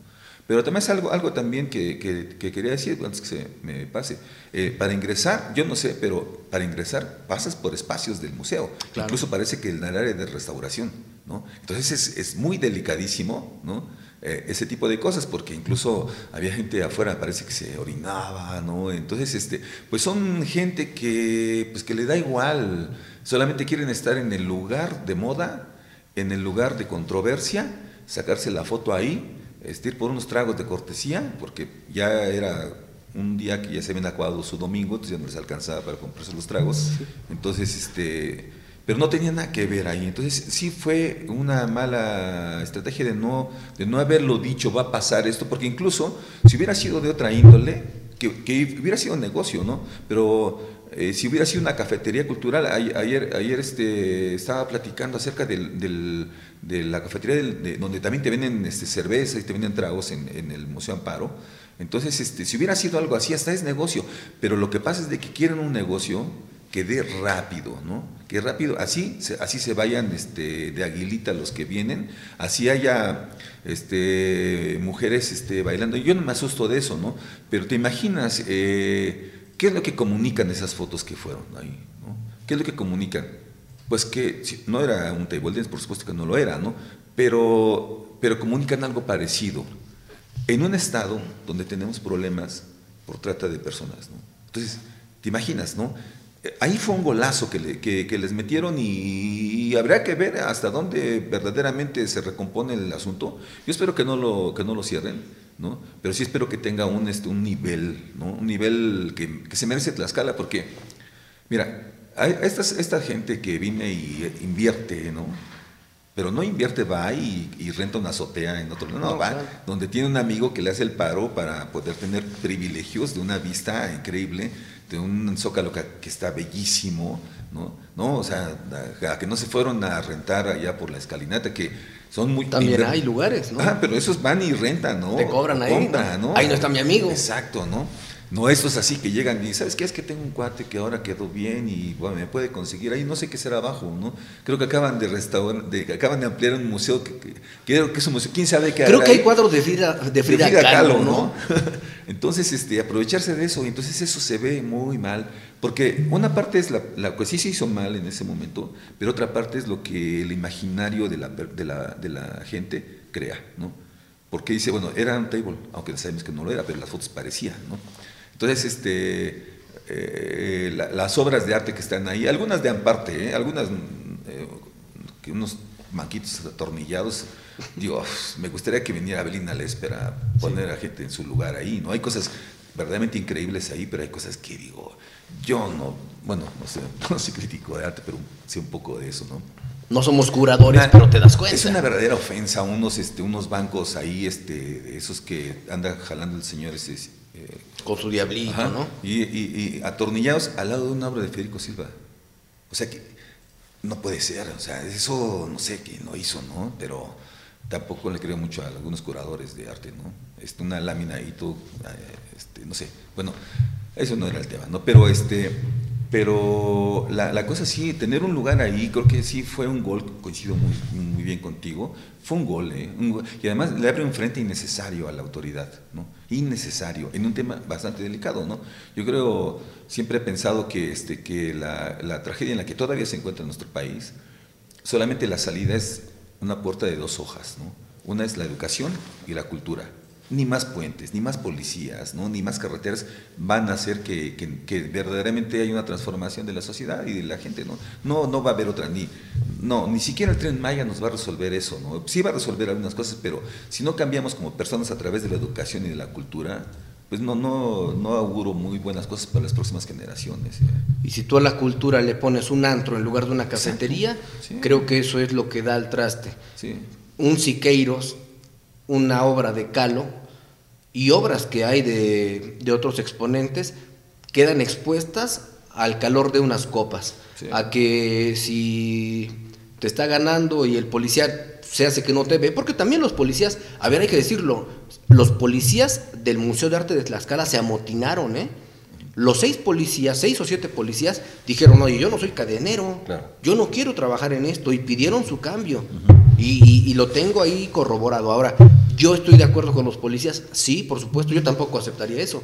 Pero también es algo, algo también que, que, quería decir antes que se me pase. Eh, para ingresar, yo no sé, pero para ingresar pasas por espacios del museo. Incluso parece que el área de restauración. ¿no? Entonces es, es muy delicadísimo ¿no? Eh, ese tipo de cosas, porque incluso había gente afuera, parece que se orinaba. ¿no? Entonces, este, pues son gente que, pues que le da igual, solamente quieren estar en el lugar de moda, en el lugar de controversia, sacarse la foto ahí ir por unos tragos de cortesía, porque ya era un día que ya se habían acabado su domingo, entonces ya no les alcanzaba para comprarse los tragos. Entonces, este, pero no tenía nada que ver ahí. Entonces, sí fue una mala estrategia de no, de no haberlo dicho, va a pasar esto, porque incluso si hubiera sido de otra índole, que, que hubiera sido negocio, ¿no? Pero eh, si hubiera sido una cafetería cultural, ayer, ayer este, estaba platicando acerca del, de la cafetería de, donde también te venden este, cerveza y te venden tragos en, el Museo Amparo. Entonces, este, si hubiera sido algo así, hasta es negocio. Pero lo que pasa es de que quieren un negocio que dé rápido, ¿no? Que rápido, así, así se vayan este, de aguilita los que vienen, así haya este, mujeres este, bailando. Yo no me asusto de eso, ¿no? Pero te imaginas... Eh, ¿Qué es lo que comunican esas fotos que fueron ahí? ¿Qué es lo que comunican? Pues que no era un table dance, por supuesto que no lo era, ¿no? Pero, pero comunican algo parecido. En un estado donde tenemos problemas por trata de personas, ¿no? Entonces, te imaginas, ¿no? Ahí fue un golazo que, les metieron y, habría que ver hasta dónde verdaderamente se recompone el asunto. Yo espero que no lo, que no lo cierren, ¿no? pero sí espero que tenga un, este, un nivel, ¿no? un nivel que, se merece Tlaxcala, porque, mira, esta, esta gente que viene y invierte, ¿no? Pero no invierte, va y, renta una azotea en otro lado, no, va donde tiene un amigo que le hace el paro para poder tener privilegios de una vista increíble de un zócalo que, está bellísimo, ¿no? ¿no? O sea, a, que no se fueron a rentar allá por la escalinata, que son muy... También hay lugares, ¿no? Ah, pero esos van y rentan, ¿no? Te cobran ahí. ¿no? Ahí no está mi amigo. Exacto, ¿no? No estos así que llegan y, ¿sabes qué? Es que tengo un cuate que ahora quedó bien y bueno, me puede conseguir ahí, no sé qué será abajo, ¿no? Creo que acaban de restaurar, de, acaban de ampliar un museo que, que, que, es un museo, quién sabe qué Creo que hay cuadros de Frida, de Frida, Kahlo, ¿no? [laughs] entonces, este, aprovecharse de eso, entonces eso se ve muy mal, porque una parte es la, la sí se hizo mal en ese momento, pero otra parte es lo que el imaginario de la, de la, de la gente crea, ¿no? Porque dice, bueno, era un table, aunque sabemos que no lo era, pero las fotos parecían, ¿no? Entonces, este, eh, las obras de arte que están ahí, algunas de Amparte, ¿eh? algunas, eh, unos manquitos atornillados, digo, me gustaría que viniera Belina Les para poner a gente en su lugar ahí, ¿no? Hay cosas verdaderamente increíbles ahí, pero hay cosas que digo, yo no, bueno, no sé, [laughs] no soy crítico de arte, pero sé un poco de eso, ¿no? No somos curadores, pero te das cuenta. Es una verdadera ofensa unos, este, unos bancos ahí, este, esos que anda jalando el señor ese, eh, con su diablito, ¿no? Y, atornillados al lado de un obra de Federico Silva. O sea que no puede ser, o sea, eso no sé quién lo hizo, ¿no? Pero tampoco le creo mucho a algunos curadores de arte, ¿no? Este, una lámina y tú, eh, este, no sé, bueno, eso no era el tema, ¿no? Pero este, pero la, cosa sí, tener un lugar ahí, creo que sí fue un gol, coincido muy, muy bien contigo, fue un gol, ¿eh? y además le abre un frente innecesario a la autoridad, ¿no? Innecesario, en un tema bastante delicado, ¿no? Yo creo, siempre he pensado que, este, que la, la tragedia en la que todavía se encuentra nuestro país, solamente la salida es una puerta de dos hojas, ¿no? Una es la educación y la cultura. Ni más puentes, ni más policías, ¿no? ni más carreteras van a hacer que, que, verdaderamente haya una transformación de la sociedad y de la gente. ¿no? No, no va a haber otra, ni, no, ni siquiera el tren Maya nos va a resolver eso. ¿no? Sí va a resolver algunas cosas, pero si no cambiamos como personas a través de la educación y de la cultura, pues no, no, no auguro muy buenas cosas para las próximas generaciones. ¿eh? Y si tú a la cultura le pones un antro en lugar de una cafetería, creo que eso es lo que da al traste. Un Siqueiros, una obra de Calo y obras que hay de, de otros exponentes quedan expuestas al calor de unas copas. A que si te está ganando y el policía se hace que no te ve, porque también los policías, a ver, hay que decirlo, los policías del Museo de Arte de Tlaxcala se amotinaron, ¿eh? Los seis policías, seis o siete policías, dijeron, oye, yo no soy cadenero, yo no quiero trabajar en esto, y pidieron su cambio. y, lo tengo ahí corroborado. Ahora, yo estoy de acuerdo con los policías, sí, por supuesto, yo tampoco aceptaría eso,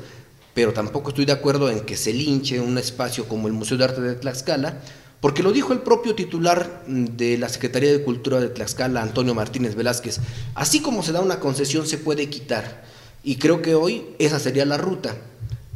pero tampoco estoy de acuerdo en que se linche un espacio como el Museo de Arte de Tlaxcala, porque lo dijo el propio titular de la Secretaría de Cultura de Tlaxcala, Antonio Martínez Velázquez, así como se da una concesión se puede quitar. Y creo que hoy esa sería la ruta.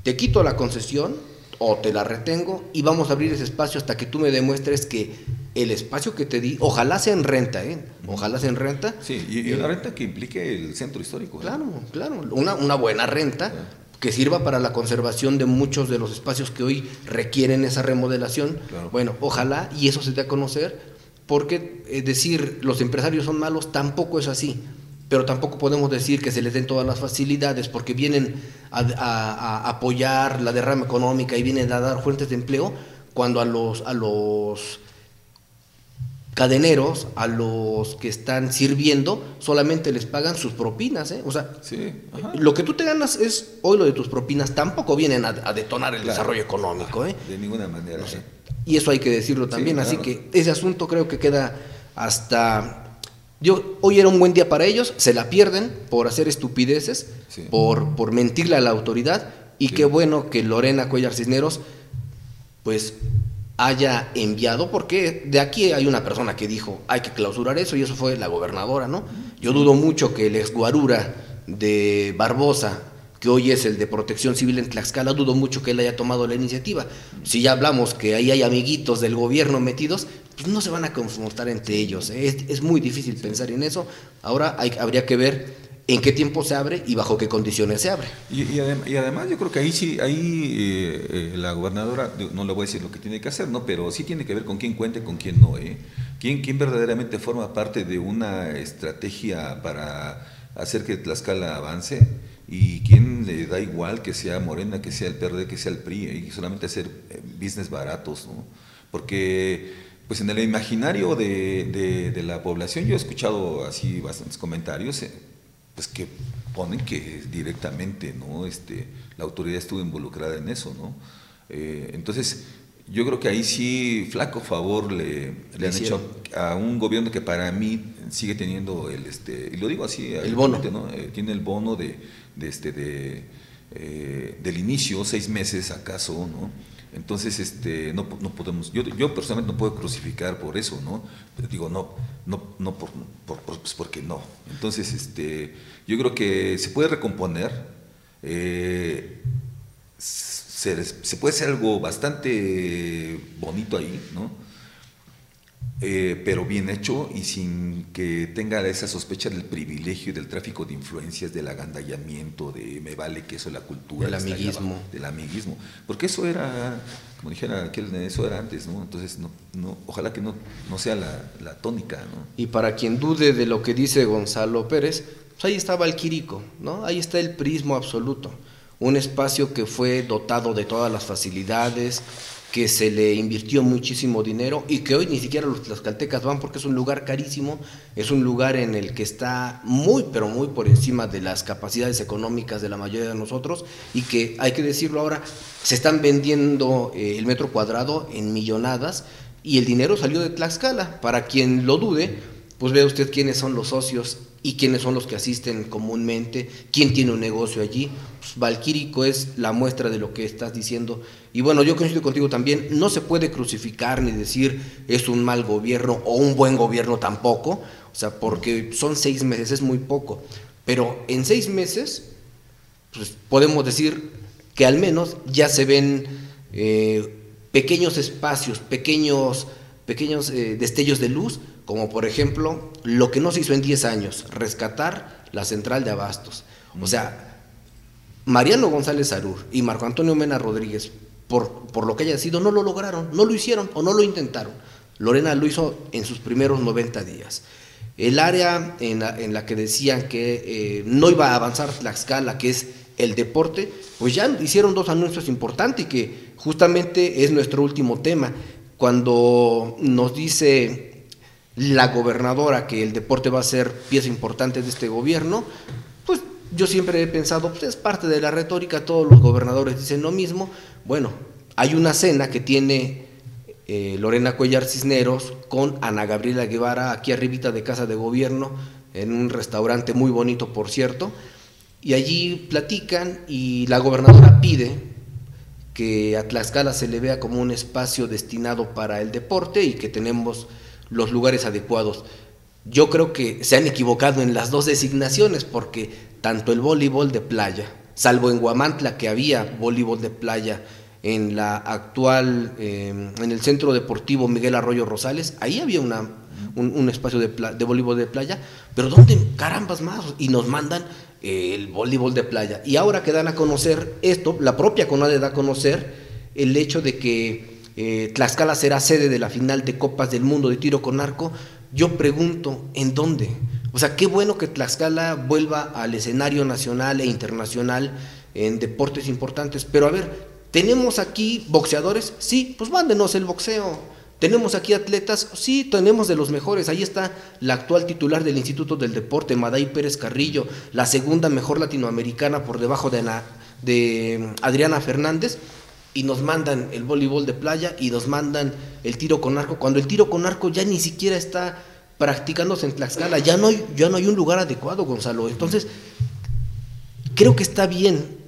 Te quito la concesión o te la retengo y vamos a abrir ese espacio hasta que tú me demuestres que el espacio que te di, ojalá sea en renta, ¿eh? Ojalá sea en renta. Sí, y, una renta que implique el centro histórico. ¿eh? Claro, claro, una, una buena renta que sirva para la conservación de muchos de los espacios que hoy requieren esa remodelación. Bueno, ojalá y eso se dé a conocer, porque es decir los empresarios son malos tampoco es así, pero tampoco podemos decir que se les den todas las facilidades porque vienen a, apoyar la derrama económica y vienen a dar fuentes de empleo cuando a los a los cadeneros, a los que están sirviendo, solamente les pagan sus propinas. ¿eh? O sea, lo que tú te ganas es hoy lo de tus propinas, tampoco vienen a, detonar el desarrollo económico. ¿eh? De ninguna manera. Y eso hay que decirlo también. Así que ese asunto creo que queda hasta... Yo, hoy era un buen día para ellos, se la pierden por hacer estupideces, por, por mentirle a la autoridad, y qué bueno que Lorena Cuellar Cisneros, pues haya enviado, porque de aquí hay una persona que dijo hay que clausurar eso y eso fue la gobernadora, ¿no? Yo dudo mucho que el ex Guarura de Barbosa, que hoy es el de protección civil en Tlaxcala, dudo mucho que él haya tomado la iniciativa. Si ya hablamos que ahí hay amiguitos del gobierno metidos, pues no se van a confrontar entre ellos. ¿eh? Es, muy difícil pensar en eso. Ahora habría que ver en qué tiempo se abre y bajo qué condiciones se abre. Y, además yo creo que ahí sí, ahí eh, eh, la gobernadora, no le voy a decir lo que tiene que hacer, ¿no? pero sí tiene que ver con quién cuenta y con quién no. ¿eh? ¿Quién, ¿Quién verdaderamente forma parte de una estrategia para hacer que Tlaxcala avance? ¿Y quién le da igual que sea Morena, que sea el PRD, que sea el PRI, ¿eh? y solamente hacer business baratos? ¿no? Porque pues en el imaginario de, de, de, la población yo he escuchado así bastantes comentarios pues que ponen que directamente no este la autoridad estuvo involucrada en eso no eh, entonces yo creo que ahí sí flaco favor le, le han hecho a un gobierno que para mí sigue teniendo el este y lo digo así el bono. ¿no? Eh, tiene el bono de, de este de eh, del inicio seis meses acaso no entonces, este, no, no podemos, yo, yo, personalmente no puedo crucificar por eso, ¿no? Pero digo, no, no, no por, por, pues porque no. Entonces, este, yo creo que se puede recomponer, eh, se, se, puede hacer algo bastante bonito ahí, ¿no? Eh, pero bien hecho y sin que tenga esa sospecha del privilegio y del tráfico de influencias, del agandallamiento, de me vale que eso es la cultura. Del amiguismo. del amiguismo. Porque eso era, como dijera aquel, eso era antes, ¿no? Entonces, no, no, ojalá que no, no sea la, la tónica, ¿no? Y para quien dude de lo que dice Gonzalo Pérez, pues ahí estaba el Quirico, ¿no? Ahí está el prismo absoluto. Un espacio que fue dotado de todas las facilidades, que se le invirtió muchísimo dinero y que hoy ni siquiera los tlaxcaltecas van porque es un lugar carísimo, es un lugar en el que está muy, pero muy por encima de las capacidades económicas de la mayoría de nosotros y que, hay que decirlo ahora, se están vendiendo eh, el metro cuadrado en millonadas y el dinero salió de Tlaxcala. Para quien lo dude, pues vea usted quiénes son los socios y quiénes son los que asisten comúnmente, quién tiene un negocio allí. Pues es la muestra de lo que estás diciendo. Y bueno, yo coincido contigo también, no se puede crucificar ni decir es un mal gobierno o un buen gobierno tampoco, o sea, porque son seis meses, es muy poco. pero en seis meses, pues podemos decir que al menos ya se ven eh, pequeños espacios, pequeños, pequeños eh, destellos de luz, como por ejemplo lo que no se hizo en 10 años, rescatar la central de abastos. O sea, Mariano González Arur y Marco Antonio Mena Rodríguez, por, por lo que haya sido, no lo lograron, no lo hicieron o no lo intentaron. Lorena lo hizo en sus primeros 90 días. El área en la, que decían que eh, no iba a avanzar la escala, que es el deporte, pues ya hicieron dos anuncios importantes que justamente es nuestro último tema. Cuando nos dice la gobernadora que el deporte va a ser pieza importante de este gobierno, pues yo siempre he pensado, pues es parte de la retórica, todos los gobernadores dicen lo mismo. Bueno, hay una cena que tiene eh, Lorena Cuellar Cisneros con Ana Gabriela Guevara aquí arribita de Casa de Gobierno, en un restaurante muy bonito, por cierto, y allí platican y la gobernadora pide que a Tlaxcala se le vea como un espacio destinado para el deporte y que tenemos los lugares adecuados. Yo creo que se han equivocado en las dos designaciones porque tanto el voleibol de playa, salvo en Guamantla que había voleibol de playa en la actual, eh, en el Centro Deportivo Miguel Arroyo Rosales, ahí había una, un, espacio de, de, voleibol de playa, pero ¿dónde carambas más? Y nos mandan eh, el voleibol de playa. Y ahora que dan a conocer esto, la propia CONADE da a conocer el hecho de que eh, Tlaxcala será sede de la final de Copas del Mundo de tiro con arco, yo pregunto, ¿en dónde? O sea, qué bueno que Tlaxcala vuelva al escenario nacional e internacional en deportes importantes, pero a ver, ¿Tenemos aquí boxeadores? Sí, pues mándenos el boxeo. ¿Tenemos aquí atletas? Sí, tenemos de los mejores. Ahí está la actual titular del Instituto del Deporte, Maday Pérez Carrillo, la segunda mejor latinoamericana por debajo de, de mm, Adriana Fernández. Y nos mandan el voleibol de playa y nos mandan el tiro con arco. Cuando el tiro con arco ya ni siquiera está practicándose en Tlaxcala, ya no hay, ya no hay un lugar adecuado, Gonzalo. Entonces, creo que está bien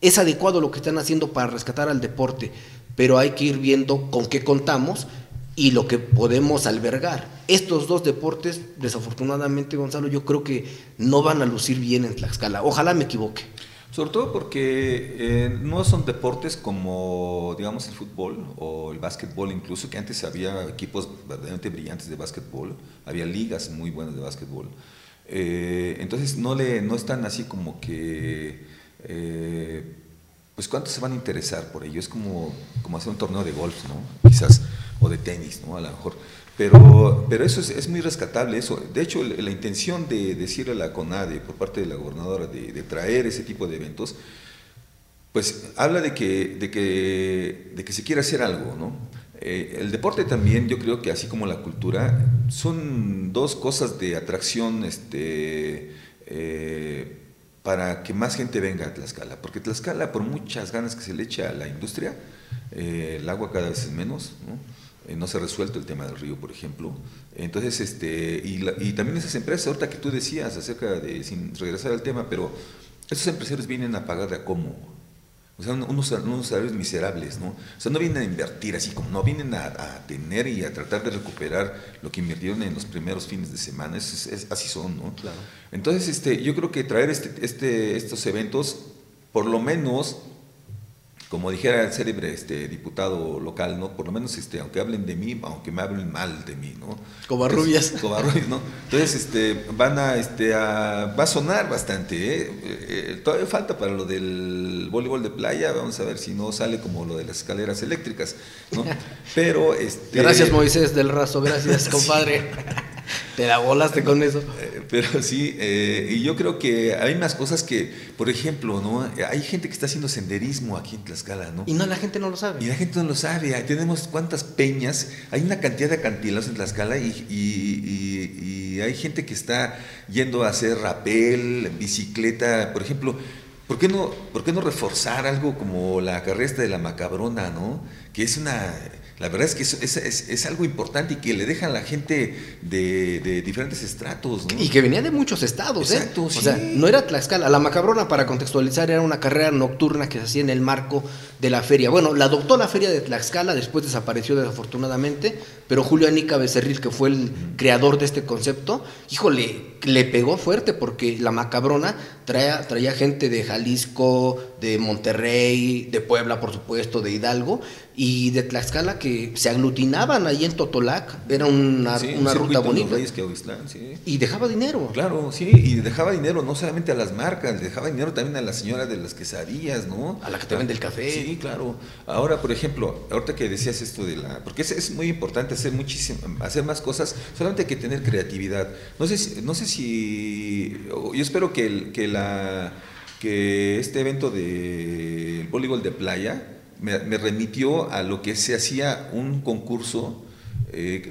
es adecuado lo que están haciendo para rescatar al deporte, pero hay que ir viendo con qué contamos y lo que podemos albergar. Estos dos deportes, desafortunadamente, Gonzalo, yo creo que no van a lucir bien en Tlaxcala. Ojalá me equivoque. Sobre todo porque eh, no son deportes como, digamos, el fútbol o el básquetbol, incluso que antes había equipos verdaderamente brillantes de básquetbol, había ligas muy buenas de básquetbol. Eh, entonces no, le, no están así como que eh, pues cuántos se van a interesar por ello. Es como, como hacer un torneo de golf, ¿no? Quizás, o de tenis, ¿no? A lo mejor. Pero, pero eso es, muy rescatable, eso. De hecho, la intención de decirle a la CONADE por parte de la gobernadora de, traer ese tipo de eventos, pues habla de que, de que, de que se quiere hacer algo, ¿no? Eh, el deporte también, yo creo que así como la cultura, son dos cosas de atracción este, eh, para que más gente venga a Tlaxcala, porque Tlaxcala, por muchas ganas que se le eche a la industria, eh, el agua cada vez es menos, ¿no? Eh, no se ha resuelto el tema del río, por ejemplo. Entonces, este, y, y, también esas empresas, ahorita que tú decías acerca de, sin regresar al tema, pero esos empresarios vienen a pagar de a cómo, o sea, unos, unos, salarios miserables, ¿no? O sea, no vienen a invertir así como, no vienen a, tener y a tratar de recuperar lo que invirtieron en los primeros fines de semana, es, así son, ¿no? Claro. Entonces, este, yo creo que traer este, este, estos eventos, por lo menos como dijera el célebre este, diputado local, ¿no? Por lo menos, este, aunque hablen de mí, aunque me hablen mal de mí, ¿no? Covarrubias. Covarrubias, ¿no? Entonces, este, van a, este, a, va a sonar bastante, ¿eh? ¿eh? Todavía falta para lo del voleibol de playa, vamos a ver si no sale como lo de las escaleras eléctricas, ¿no? [laughs] Pero, este... Gracias Moisés del Razo, gracias, [laughs] compadre. [laughs] Te la volaste con eso. Eh, pero sí, eh, y yo creo que hay más cosas que, por ejemplo, ¿no? Hay gente que está haciendo senderismo aquí en Tlaxcala, ¿no? Y no, la gente no lo sabe. Y la gente no lo sabe. Tenemos cuántas peñas, hay una cantidad de acantilados en Tlaxcala y, y, hay gente que está yendo a hacer rapel, bicicleta, por ejemplo. ¿Por qué, no, ¿Por qué no reforzar algo como la carrera de la macabrona, ¿no? Que es una La verdad es que es, es, algo importante y que le dejan a la gente de, diferentes estratos. Y que venía de muchos estados, ¿eh? Exacto, O sea, no era Tlaxcala. La Macabrona, para contextualizar, era una carrera nocturna que se hacía en el marco de la feria. Bueno, la adoptó la feria de Tlaxcala, después desapareció desafortunadamente, pero Julio Anica Becerril, que fue el creador de este concepto, híjole, le pegó fuerte porque la Macabrona traía, traía gente de Jalisco, de Monterrey, de Puebla, por supuesto, de Hidalgo, y de Tlaxcala que se aglutinaban ahí en Totolac, era una, una ruta bonita. Y dejaba dinero. Claro, sí, y dejaba dinero no solamente a las marcas, dejaba dinero también a las señoras de las quesadillas, ¿no? A la que te vende el café. Sí, claro. Ahora, por ejemplo, ahorita que decías esto de la... Porque es, es muy importante hacer muchísimo, hacer más cosas, solamente hay que tener creatividad. No sé si... No sé si yo espero que, que, la, que este evento del voleibol de playa me, remitió a lo que se hacía un concurso, eh,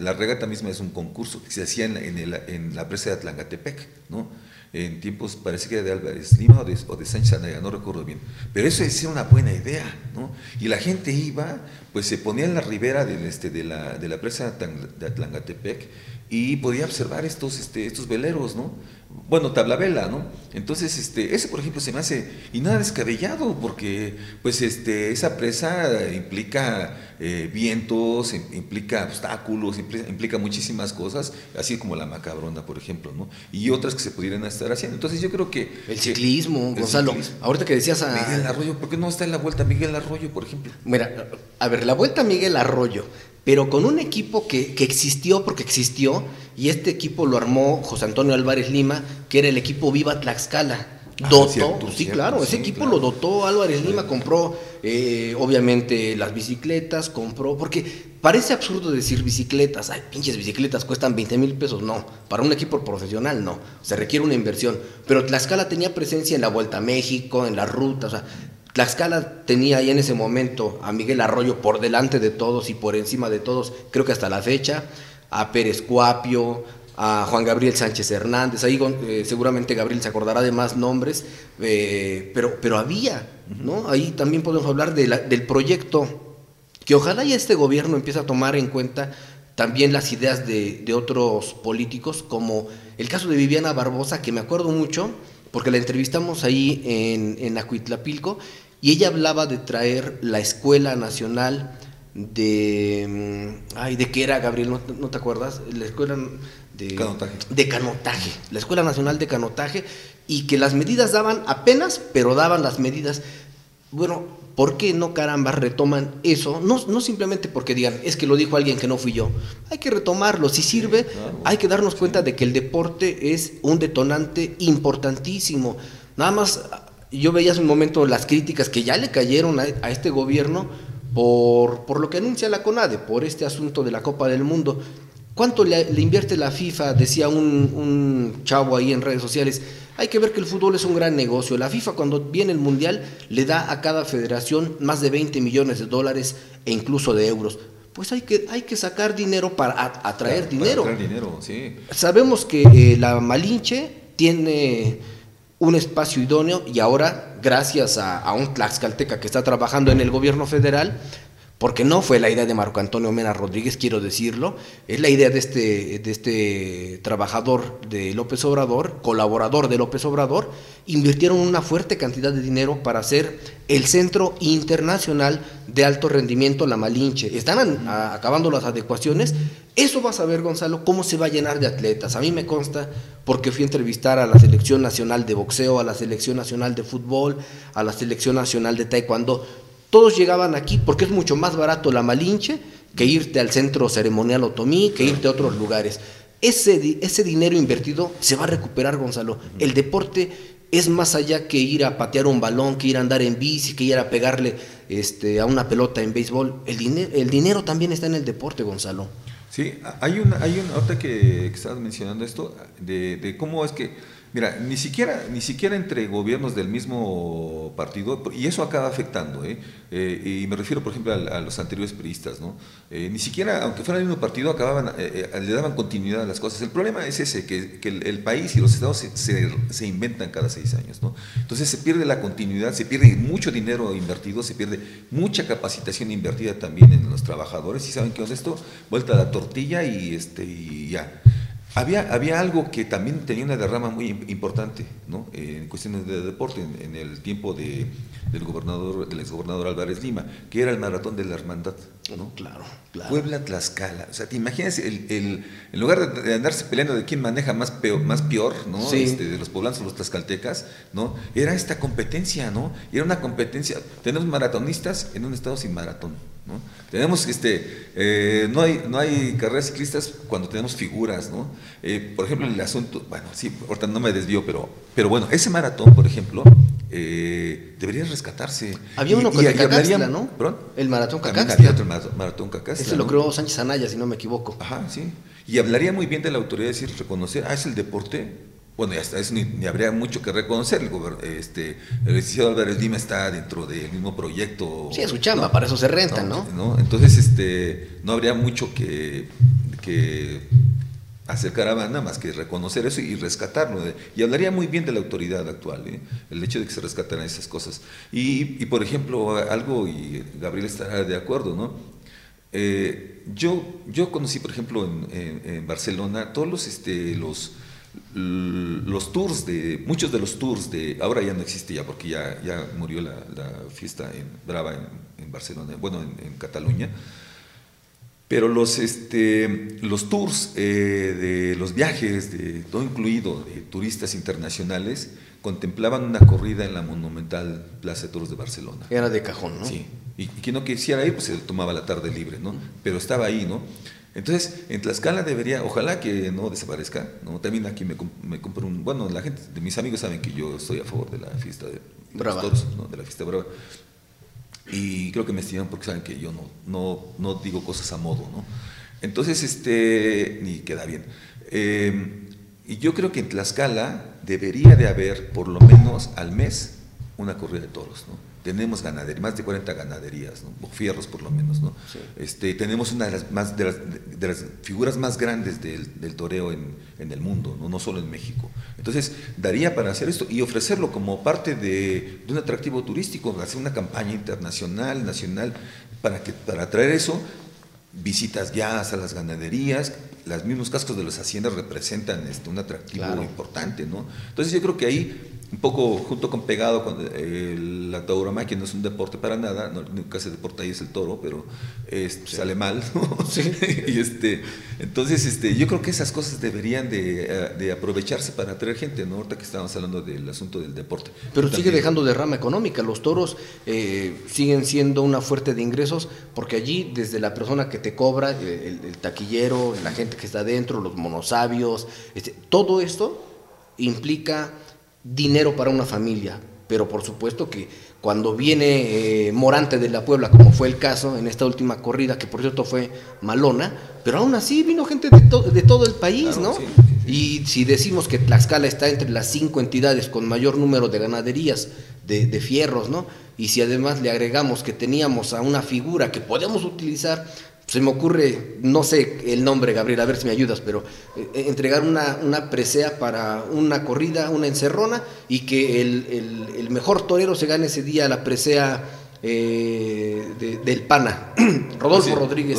la regata misma es un concurso que se hacía en, en, la presa de Atlangatepec, ¿no? En tiempos, parece que era de Álvarez Lima o de, o de Sánchez Anaya, no recuerdo bien. Pero eso es una buena idea, ¿no? Y la gente iba, pues se ponía en la ribera del, este, de, la, de la presa de Atlangatepec y podía observar estos, este, estos veleros, ¿no? Bueno, tablavela, ¿no? Entonces, este, ese por ejemplo se me hace, y nada descabellado, porque pues este, esa presa implica eh, vientos, implica obstáculos, implica, muchísimas cosas, así como la macabrona, por ejemplo, ¿no? Y otras que se pudieran estar haciendo. Entonces yo creo que... El ciclismo, Gonzalo, ahorita que decías a... Miguel Arroyo, ¿por qué no está en la vuelta Miguel Arroyo, por ejemplo? Mira, a ver, la vuelta Miguel Arroyo, pero con un equipo que, que existió porque existió, y este equipo lo armó José Antonio Álvarez Lima, que era el equipo Viva Tlaxcala. Ah, dotó, sí, claro, ese equipo lo dotó Álvarez Lima, compró eh, obviamente las bicicletas, compró, porque parece absurdo decir bicicletas, ay, pinches bicicletas cuestan 20 mil pesos, no, para un equipo profesional no, se requiere una inversión, pero Tlaxcala tenía presencia en la Vuelta a México, en la ruta, o sea, Tlaxcala tenía ahí en ese momento a Miguel Arroyo por delante de todos y por encima de todos, creo que hasta la fecha, a Pérez Cuapio, a Juan Gabriel Sánchez Hernández, ahí eh, seguramente Gabriel se acordará de más nombres, eh, pero, pero había, ¿no? Ahí también podemos hablar de del proyecto, que ojalá ya este gobierno empiece a tomar en cuenta también las ideas de, otros políticos, como el caso de Viviana Barbosa, que me acuerdo mucho, porque la entrevistamos ahí en, en Acuitlapilco, y ella hablaba de traer la Escuela Nacional de. Mm, ay, ¿de qué era, Gabriel? ¿No, te acuerdas? La escuela de canotaje. de canotaje. La Escuela Nacional de Canotaje. Y que las medidas daban apenas, pero daban las medidas. Bueno, ¿por qué no caramba retoman eso? No, no simplemente porque digan, es que lo dijo alguien que no fui yo. Hay que retomarlo. Si sirve, hay que darnos cuenta de que el deporte es un detonante importantísimo. Nada más, yo veía hace un momento las críticas que ya le cayeron a, a este gobierno por, por, lo que anuncia la CONADE, por este asunto de la Copa del Mundo. ¿Cuánto le, invierte la FIFA? Decía un, un, chavo ahí en redes sociales. Hay que ver que el fútbol es un gran negocio. La FIFA cuando viene el Mundial le da a cada federación más de 20 millones de dólares e incluso de euros. Pues hay que, hay que sacar dinero para atraer dinero. dinero sí. Sabemos que eh, la Malinche tiene un espacio idóneo y ahora, gracias a, un Tlaxcalteca que está trabajando en el gobierno federal, porque no fue la idea de Marco Antonio Mena Rodríguez, quiero decirlo, es la idea de este, de este trabajador de López Obrador, colaborador de López Obrador, invirtieron una fuerte cantidad de dinero para hacer el Centro Internacional de Alto Rendimiento La Malinche. Están acabando las adecuaciones. Eso vas a ver, Gonzalo, cómo se va a llenar de atletas. A mí me consta, porque fui a entrevistar a la Selección Nacional de Boxeo, a la Selección Nacional de Fútbol, a la Selección Nacional de Taekwondo todos llegaban aquí porque es mucho más barato la Malinche que irte al centro ceremonial Otomí, que irte a otros lugares. Ese, ese dinero invertido se va a recuperar, Gonzalo. El deporte es más allá que ir a patear un balón, que ir a andar en bici, que ir a pegarle este, a una pelota en béisbol. El, dinero, el dinero también está en el deporte, Gonzalo. Sí, hay una, hay una, ahorita que, que estabas mencionando esto, de, de cómo es que Mira, ni siquiera, ni siquiera entre gobiernos del mismo partido, y eso acaba afectando, ¿eh? Eh, y me refiero, por ejemplo, a, los anteriores periodistas, ¿no? Eh, ni siquiera, aunque fuera el mismo partido, acababan, le daban continuidad a las cosas. El problema es ese, que, el, país y los estados se, se, inventan cada seis años, ¿no? Entonces se pierde la continuidad, se pierde mucho dinero invertido, se pierde mucha capacitación invertida también en los trabajadores, y saben que es esto, vuelta a la tortilla y, este, y ya. Había, había algo que también tenía una derrama muy importante ¿no? en cuestiones de deporte en, el tiempo de, del gobernador, del exgobernador Álvarez Lima, que era el maratón de la hermandad. ¿no? Claro, claro. Puebla Tlaxcala. O sea, te imaginas, el, el, en lugar de, andarse peleando de quién maneja más peor, más peor ¿no? Este, de los poblanos o los tlaxcaltecas, ¿no? Era esta competencia, ¿no? Era una competencia. Tenemos maratonistas en un estado sin maratón. Tenemos este, eh, no, hay, no hay carreras ciclistas cuando tenemos figuras, ¿no? Eh, por ejemplo, el asunto, bueno, sí, ahorita no me desvío, pero, pero bueno, ese maratón, por ejemplo, eh, debería rescatarse. Había uno con el ¿no? El maratón Cacaxtla. Había otro maratón Cacaxtla. Ese lo creó Sánchez Anaya, si no me equivoco. Ajá, sí. Y hablaría muy bien de la autoridad, decir, reconocer, ah, es el deporte, bueno, hasta eso ni, habría mucho que reconocer. El, este, el licenciado Álvarez Lima está dentro del mismo proyecto. Sí, es su chamba, para eso se renta, ¿no? Entonces, este, no habría mucho que, que hacer caravana más que reconocer eso y rescatarlo. Y hablaría muy bien de la autoridad actual, ¿eh? el hecho de que se rescataran esas cosas. Y, por ejemplo, algo, y Gabriel estará de acuerdo, ¿no? Eh, yo, yo conocí, por ejemplo, en, en Barcelona todos los, este, los los tours de, muchos de los tours de, ahora ya no existe ya porque ya, ya murió la, fiesta en Brava en, Barcelona, bueno, en, Cataluña, pero los, este, los tours eh, de los viajes, de todo incluido, de turistas internacionales, contemplaban una corrida en la monumental Plaza de Toros de Barcelona. Era de cajón, ¿no? Sí, y, quien no quisiera ir, pues se tomaba la tarde libre, ¿no? Pero estaba ahí, ¿no? Entonces, en Tlaxcala debería, ojalá que no desaparezca, ¿no? También aquí me, me compro un, bueno, la gente, de mis amigos saben que yo estoy a favor de la fiesta de, Brava. ¿no? de la fiesta brava. Y creo que me estiman porque saben que yo no, no, no digo cosas a modo, ¿no? Entonces, este, ni queda bien. Eh, y yo creo que en Tlaxcala debería de haber, por lo menos al mes, una corrida de toros, ¿no? Tenemos ganadería, más de 40 ganaderías, ¿no? o fierros por lo menos, ¿no? Este, tenemos una de las, más, de las, figuras más grandes del, del toreo en, en, el mundo, ¿no? no solo en México. Entonces, daría para hacer esto y ofrecerlo como parte de, de un atractivo turístico, hacer una campaña internacional, nacional, para, que, para atraer eso, visitas ya a las ganaderías, los mismos cascos de las haciendas representan este, un atractivo importante, ¿no? Entonces yo creo que ahí un poco junto con pegado con la tauromaquia no es un deporte para nada, no, nunca se deporta ahí es el toro, pero sale mal. [laughs] [laughs] y este, entonces este, yo creo que esas cosas deberían de, aprovecharse para atraer gente, ¿no? Ahorita que estábamos hablando del asunto del deporte. Pero sigue dejando de rama económica, los toros eh, siguen siendo una fuerte de ingresos porque allí desde la persona que te cobra, el, taquillero, la gente que está adentro, los monosabios, este, todo esto implica dinero para una familia, pero por supuesto que cuando viene eh, Morante de la Puebla, como fue el caso en esta última corrida, que por cierto fue malona, pero aún así vino gente de, de todo el país, ¿no? Y si decimos que Tlaxcala está entre las cinco entidades con mayor número de ganaderías de, de fierros, ¿no? Y si además le agregamos que teníamos a una figura que podemos utilizar se me ocurre, no sé el nombre, Gabriel, a ver si me ayudas, pero eh, entregar una, una, presea para una corrida, una encerrona, y que el, mejor torero se gane ese día la presea eh, del Pana, [clears throat] Rodolfo Rodríguez.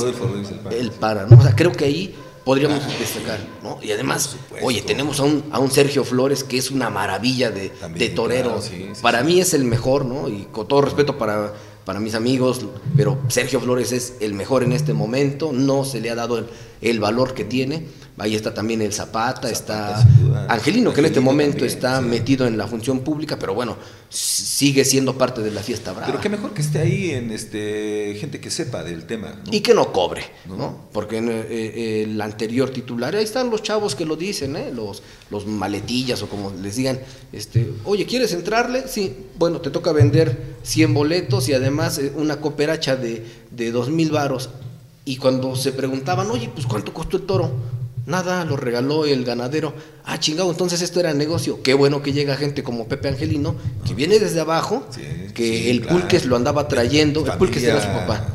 el, Pana. ¿no? O sea, creo que ahí podríamos destacar, ¿no? Y además, oye, tenemos a un, a un Sergio Flores que es una maravilla de, de torero. para mí es el mejor, ¿no? Y con todo respeto para para mis amigos, pero Sergio Flores es el mejor en este momento, no se le ha dado el, valor que tiene. Ahí está también el Zapata, está Angelino, que en este momento está metido en la función pública, pero bueno, sigue siendo parte de la fiesta brava. Pero qué mejor que esté ahí en este gente que sepa del tema. Y que no cobre, ¿no? Porque en eh, eh, el anterior titular, ahí están los chavos que lo dicen, ¿eh? los, los maletillas o como les digan, este, oye, ¿quieres entrarle? Sí, bueno, te toca vender 100 boletos y además eh, una cooperacha de, de 2 mil varos. Y cuando se preguntaban, oye, pues ¿cuánto costó el toro? Nada, lo regaló el ganadero. Ah, chingado, entonces esto era negocio. Qué bueno que llega gente como Pepe Angelino, que viene desde abajo, que el pulques lo andaba trayendo, el pulques era su papá.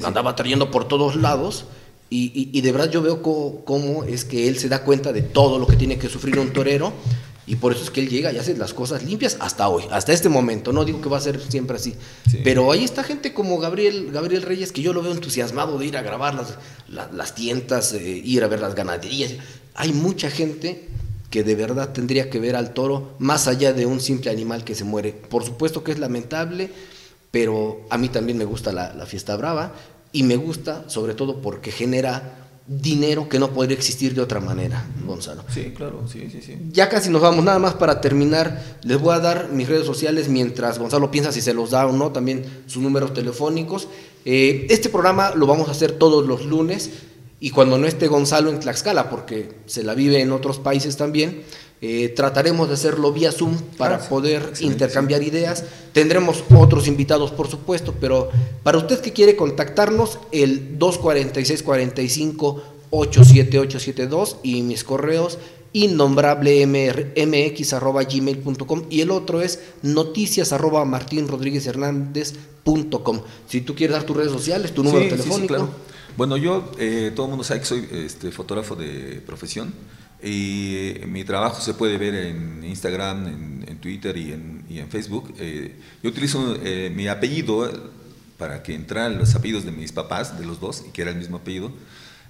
lo andaba trayendo por todos lados. Y, de verdad yo veo cómo, es que él se da cuenta de todo lo que tiene que sufrir un torero y por eso es que él llega y hace las cosas limpias hasta hoy, hasta este momento. No digo que va a ser siempre así. Pero ahí está gente como Gabriel, Gabriel Reyes, que yo lo veo entusiasmado de ir a grabar las, las, tiendas, eh, ir a ver las ganaderías. Hay mucha gente que de verdad tendría que ver al toro más allá de un simple animal que se muere. Por supuesto que es lamentable, pero a mí también me gusta la, la fiesta brava y me gusta sobre todo porque genera dinero que no podría existir de otra manera, Gonzalo. Sí, claro, sí, sí, sí. Ya casi nos vamos, nada más para terminar, les voy a dar mis redes sociales mientras Gonzalo piensa si se los da o no, también sus números telefónicos. Eh, este programa lo vamos a hacer todos los lunes y cuando no esté Gonzalo en Tlaxcala, porque se la vive en otros países también, eh, trataremos de hacerlo vía Zoom para poder intercambiar ideas. Tendremos otros invitados, por supuesto, pero para usted que quiere contactarnos, el 246 45 87872 y mis correos innombrable mx arroba gmail.com y el otro es noticias arroba martín rodríguez hernández.com. Si tú quieres dar tus redes sociales, tu número telefónico. Bueno, yo, eh, todo el mundo sabe que soy este, fotógrafo de profesión. Y eh, mi trabajo se puede ver en Instagram, en, Twitter y en, y en Facebook. Eh, yo utilizo eh, mi apellido para que entran los apellidos de mis papás, de los dos, y que era el mismo apellido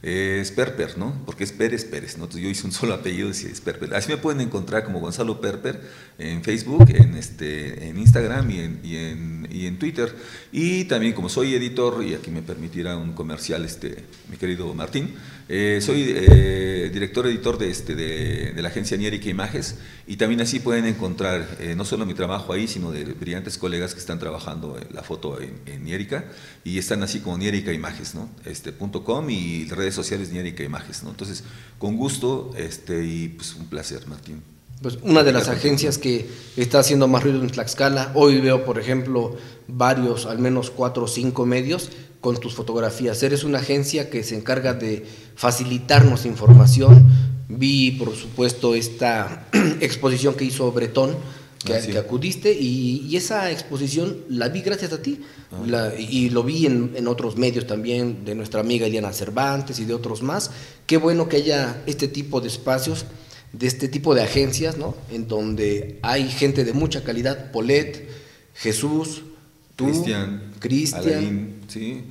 es Perper, ¿no? Porque es Pérez Pérez, ¿no? Entonces yo hice un solo apellido y es Perper. Así me pueden encontrar como Gonzalo Perper en Facebook, en, este, en Instagram y en, y en, y en Twitter. Y también como soy editor, y aquí me permitirá un comercial este, mi querido Martín, eh, soy eh, director editor de, este, de, de, la agencia Nierica Images y también así pueden encontrar eh, no solo mi trabajo ahí, sino de brillantes colegas que están trabajando la foto en, en Nierica y están así como Nierica Images, ¿no? Este, punto .com y redes sociales ni Erika Images, ¿no? Entonces, con gusto este, y pues un placer, Martín. Pues una de las agencias que está haciendo más ruido en Tlaxcala, hoy veo, por ejemplo, varios, al menos cuatro o cinco medios con tus fotografías. Eres una agencia que se encarga de facilitarnos información. Vi, por supuesto, esta [clears throat] exposición que hizo Bretón, que, acudiste y, esa exposición la vi gracias a ti ah. y lo vi en, otros medios también de nuestra amiga Eliana Cervantes y de otros más. Qué bueno que haya este tipo de espacios, de este tipo de agencias, ¿no? En donde hay gente de mucha calidad, Polet, Jesús, tú, Cristian, sí.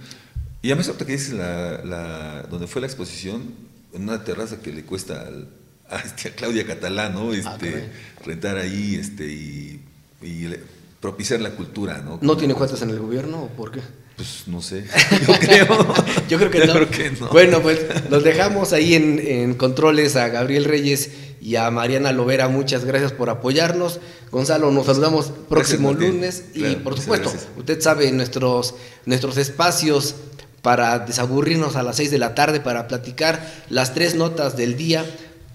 Y además ahorita que dices la, donde fue la exposición, en una terraza que le cuesta al a, este, Claudia Catalán, ¿no? Ah, este, rentar ahí este, y, propiciar la cultura, ¿no? ¿No tiene cuentas en el gobierno o por qué? Pues no sé, [laughs] [laughs] yo creo. yo creo que, no. Bueno, pues nos dejamos ahí en, controles a Gabriel Reyes y a Mariana Lovera. Muchas gracias por apoyarnos. Gonzalo, nos saludamos próximo lunes y por supuesto, usted sabe nuestros, nuestros espacios para desaburrirnos a las 6 de la tarde, para platicar las tres notas del día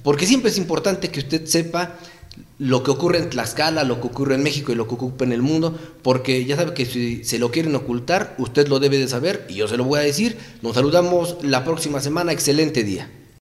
porque siempre es importante que usted sepa lo que ocurre en Tlaxcala, lo que ocurre en México y lo que ocurre en el mundo, porque ya sabe que si se lo quieren ocultar, usted lo debe de saber y yo se lo voy a decir. Nos saludamos la próxima semana. Excelente día.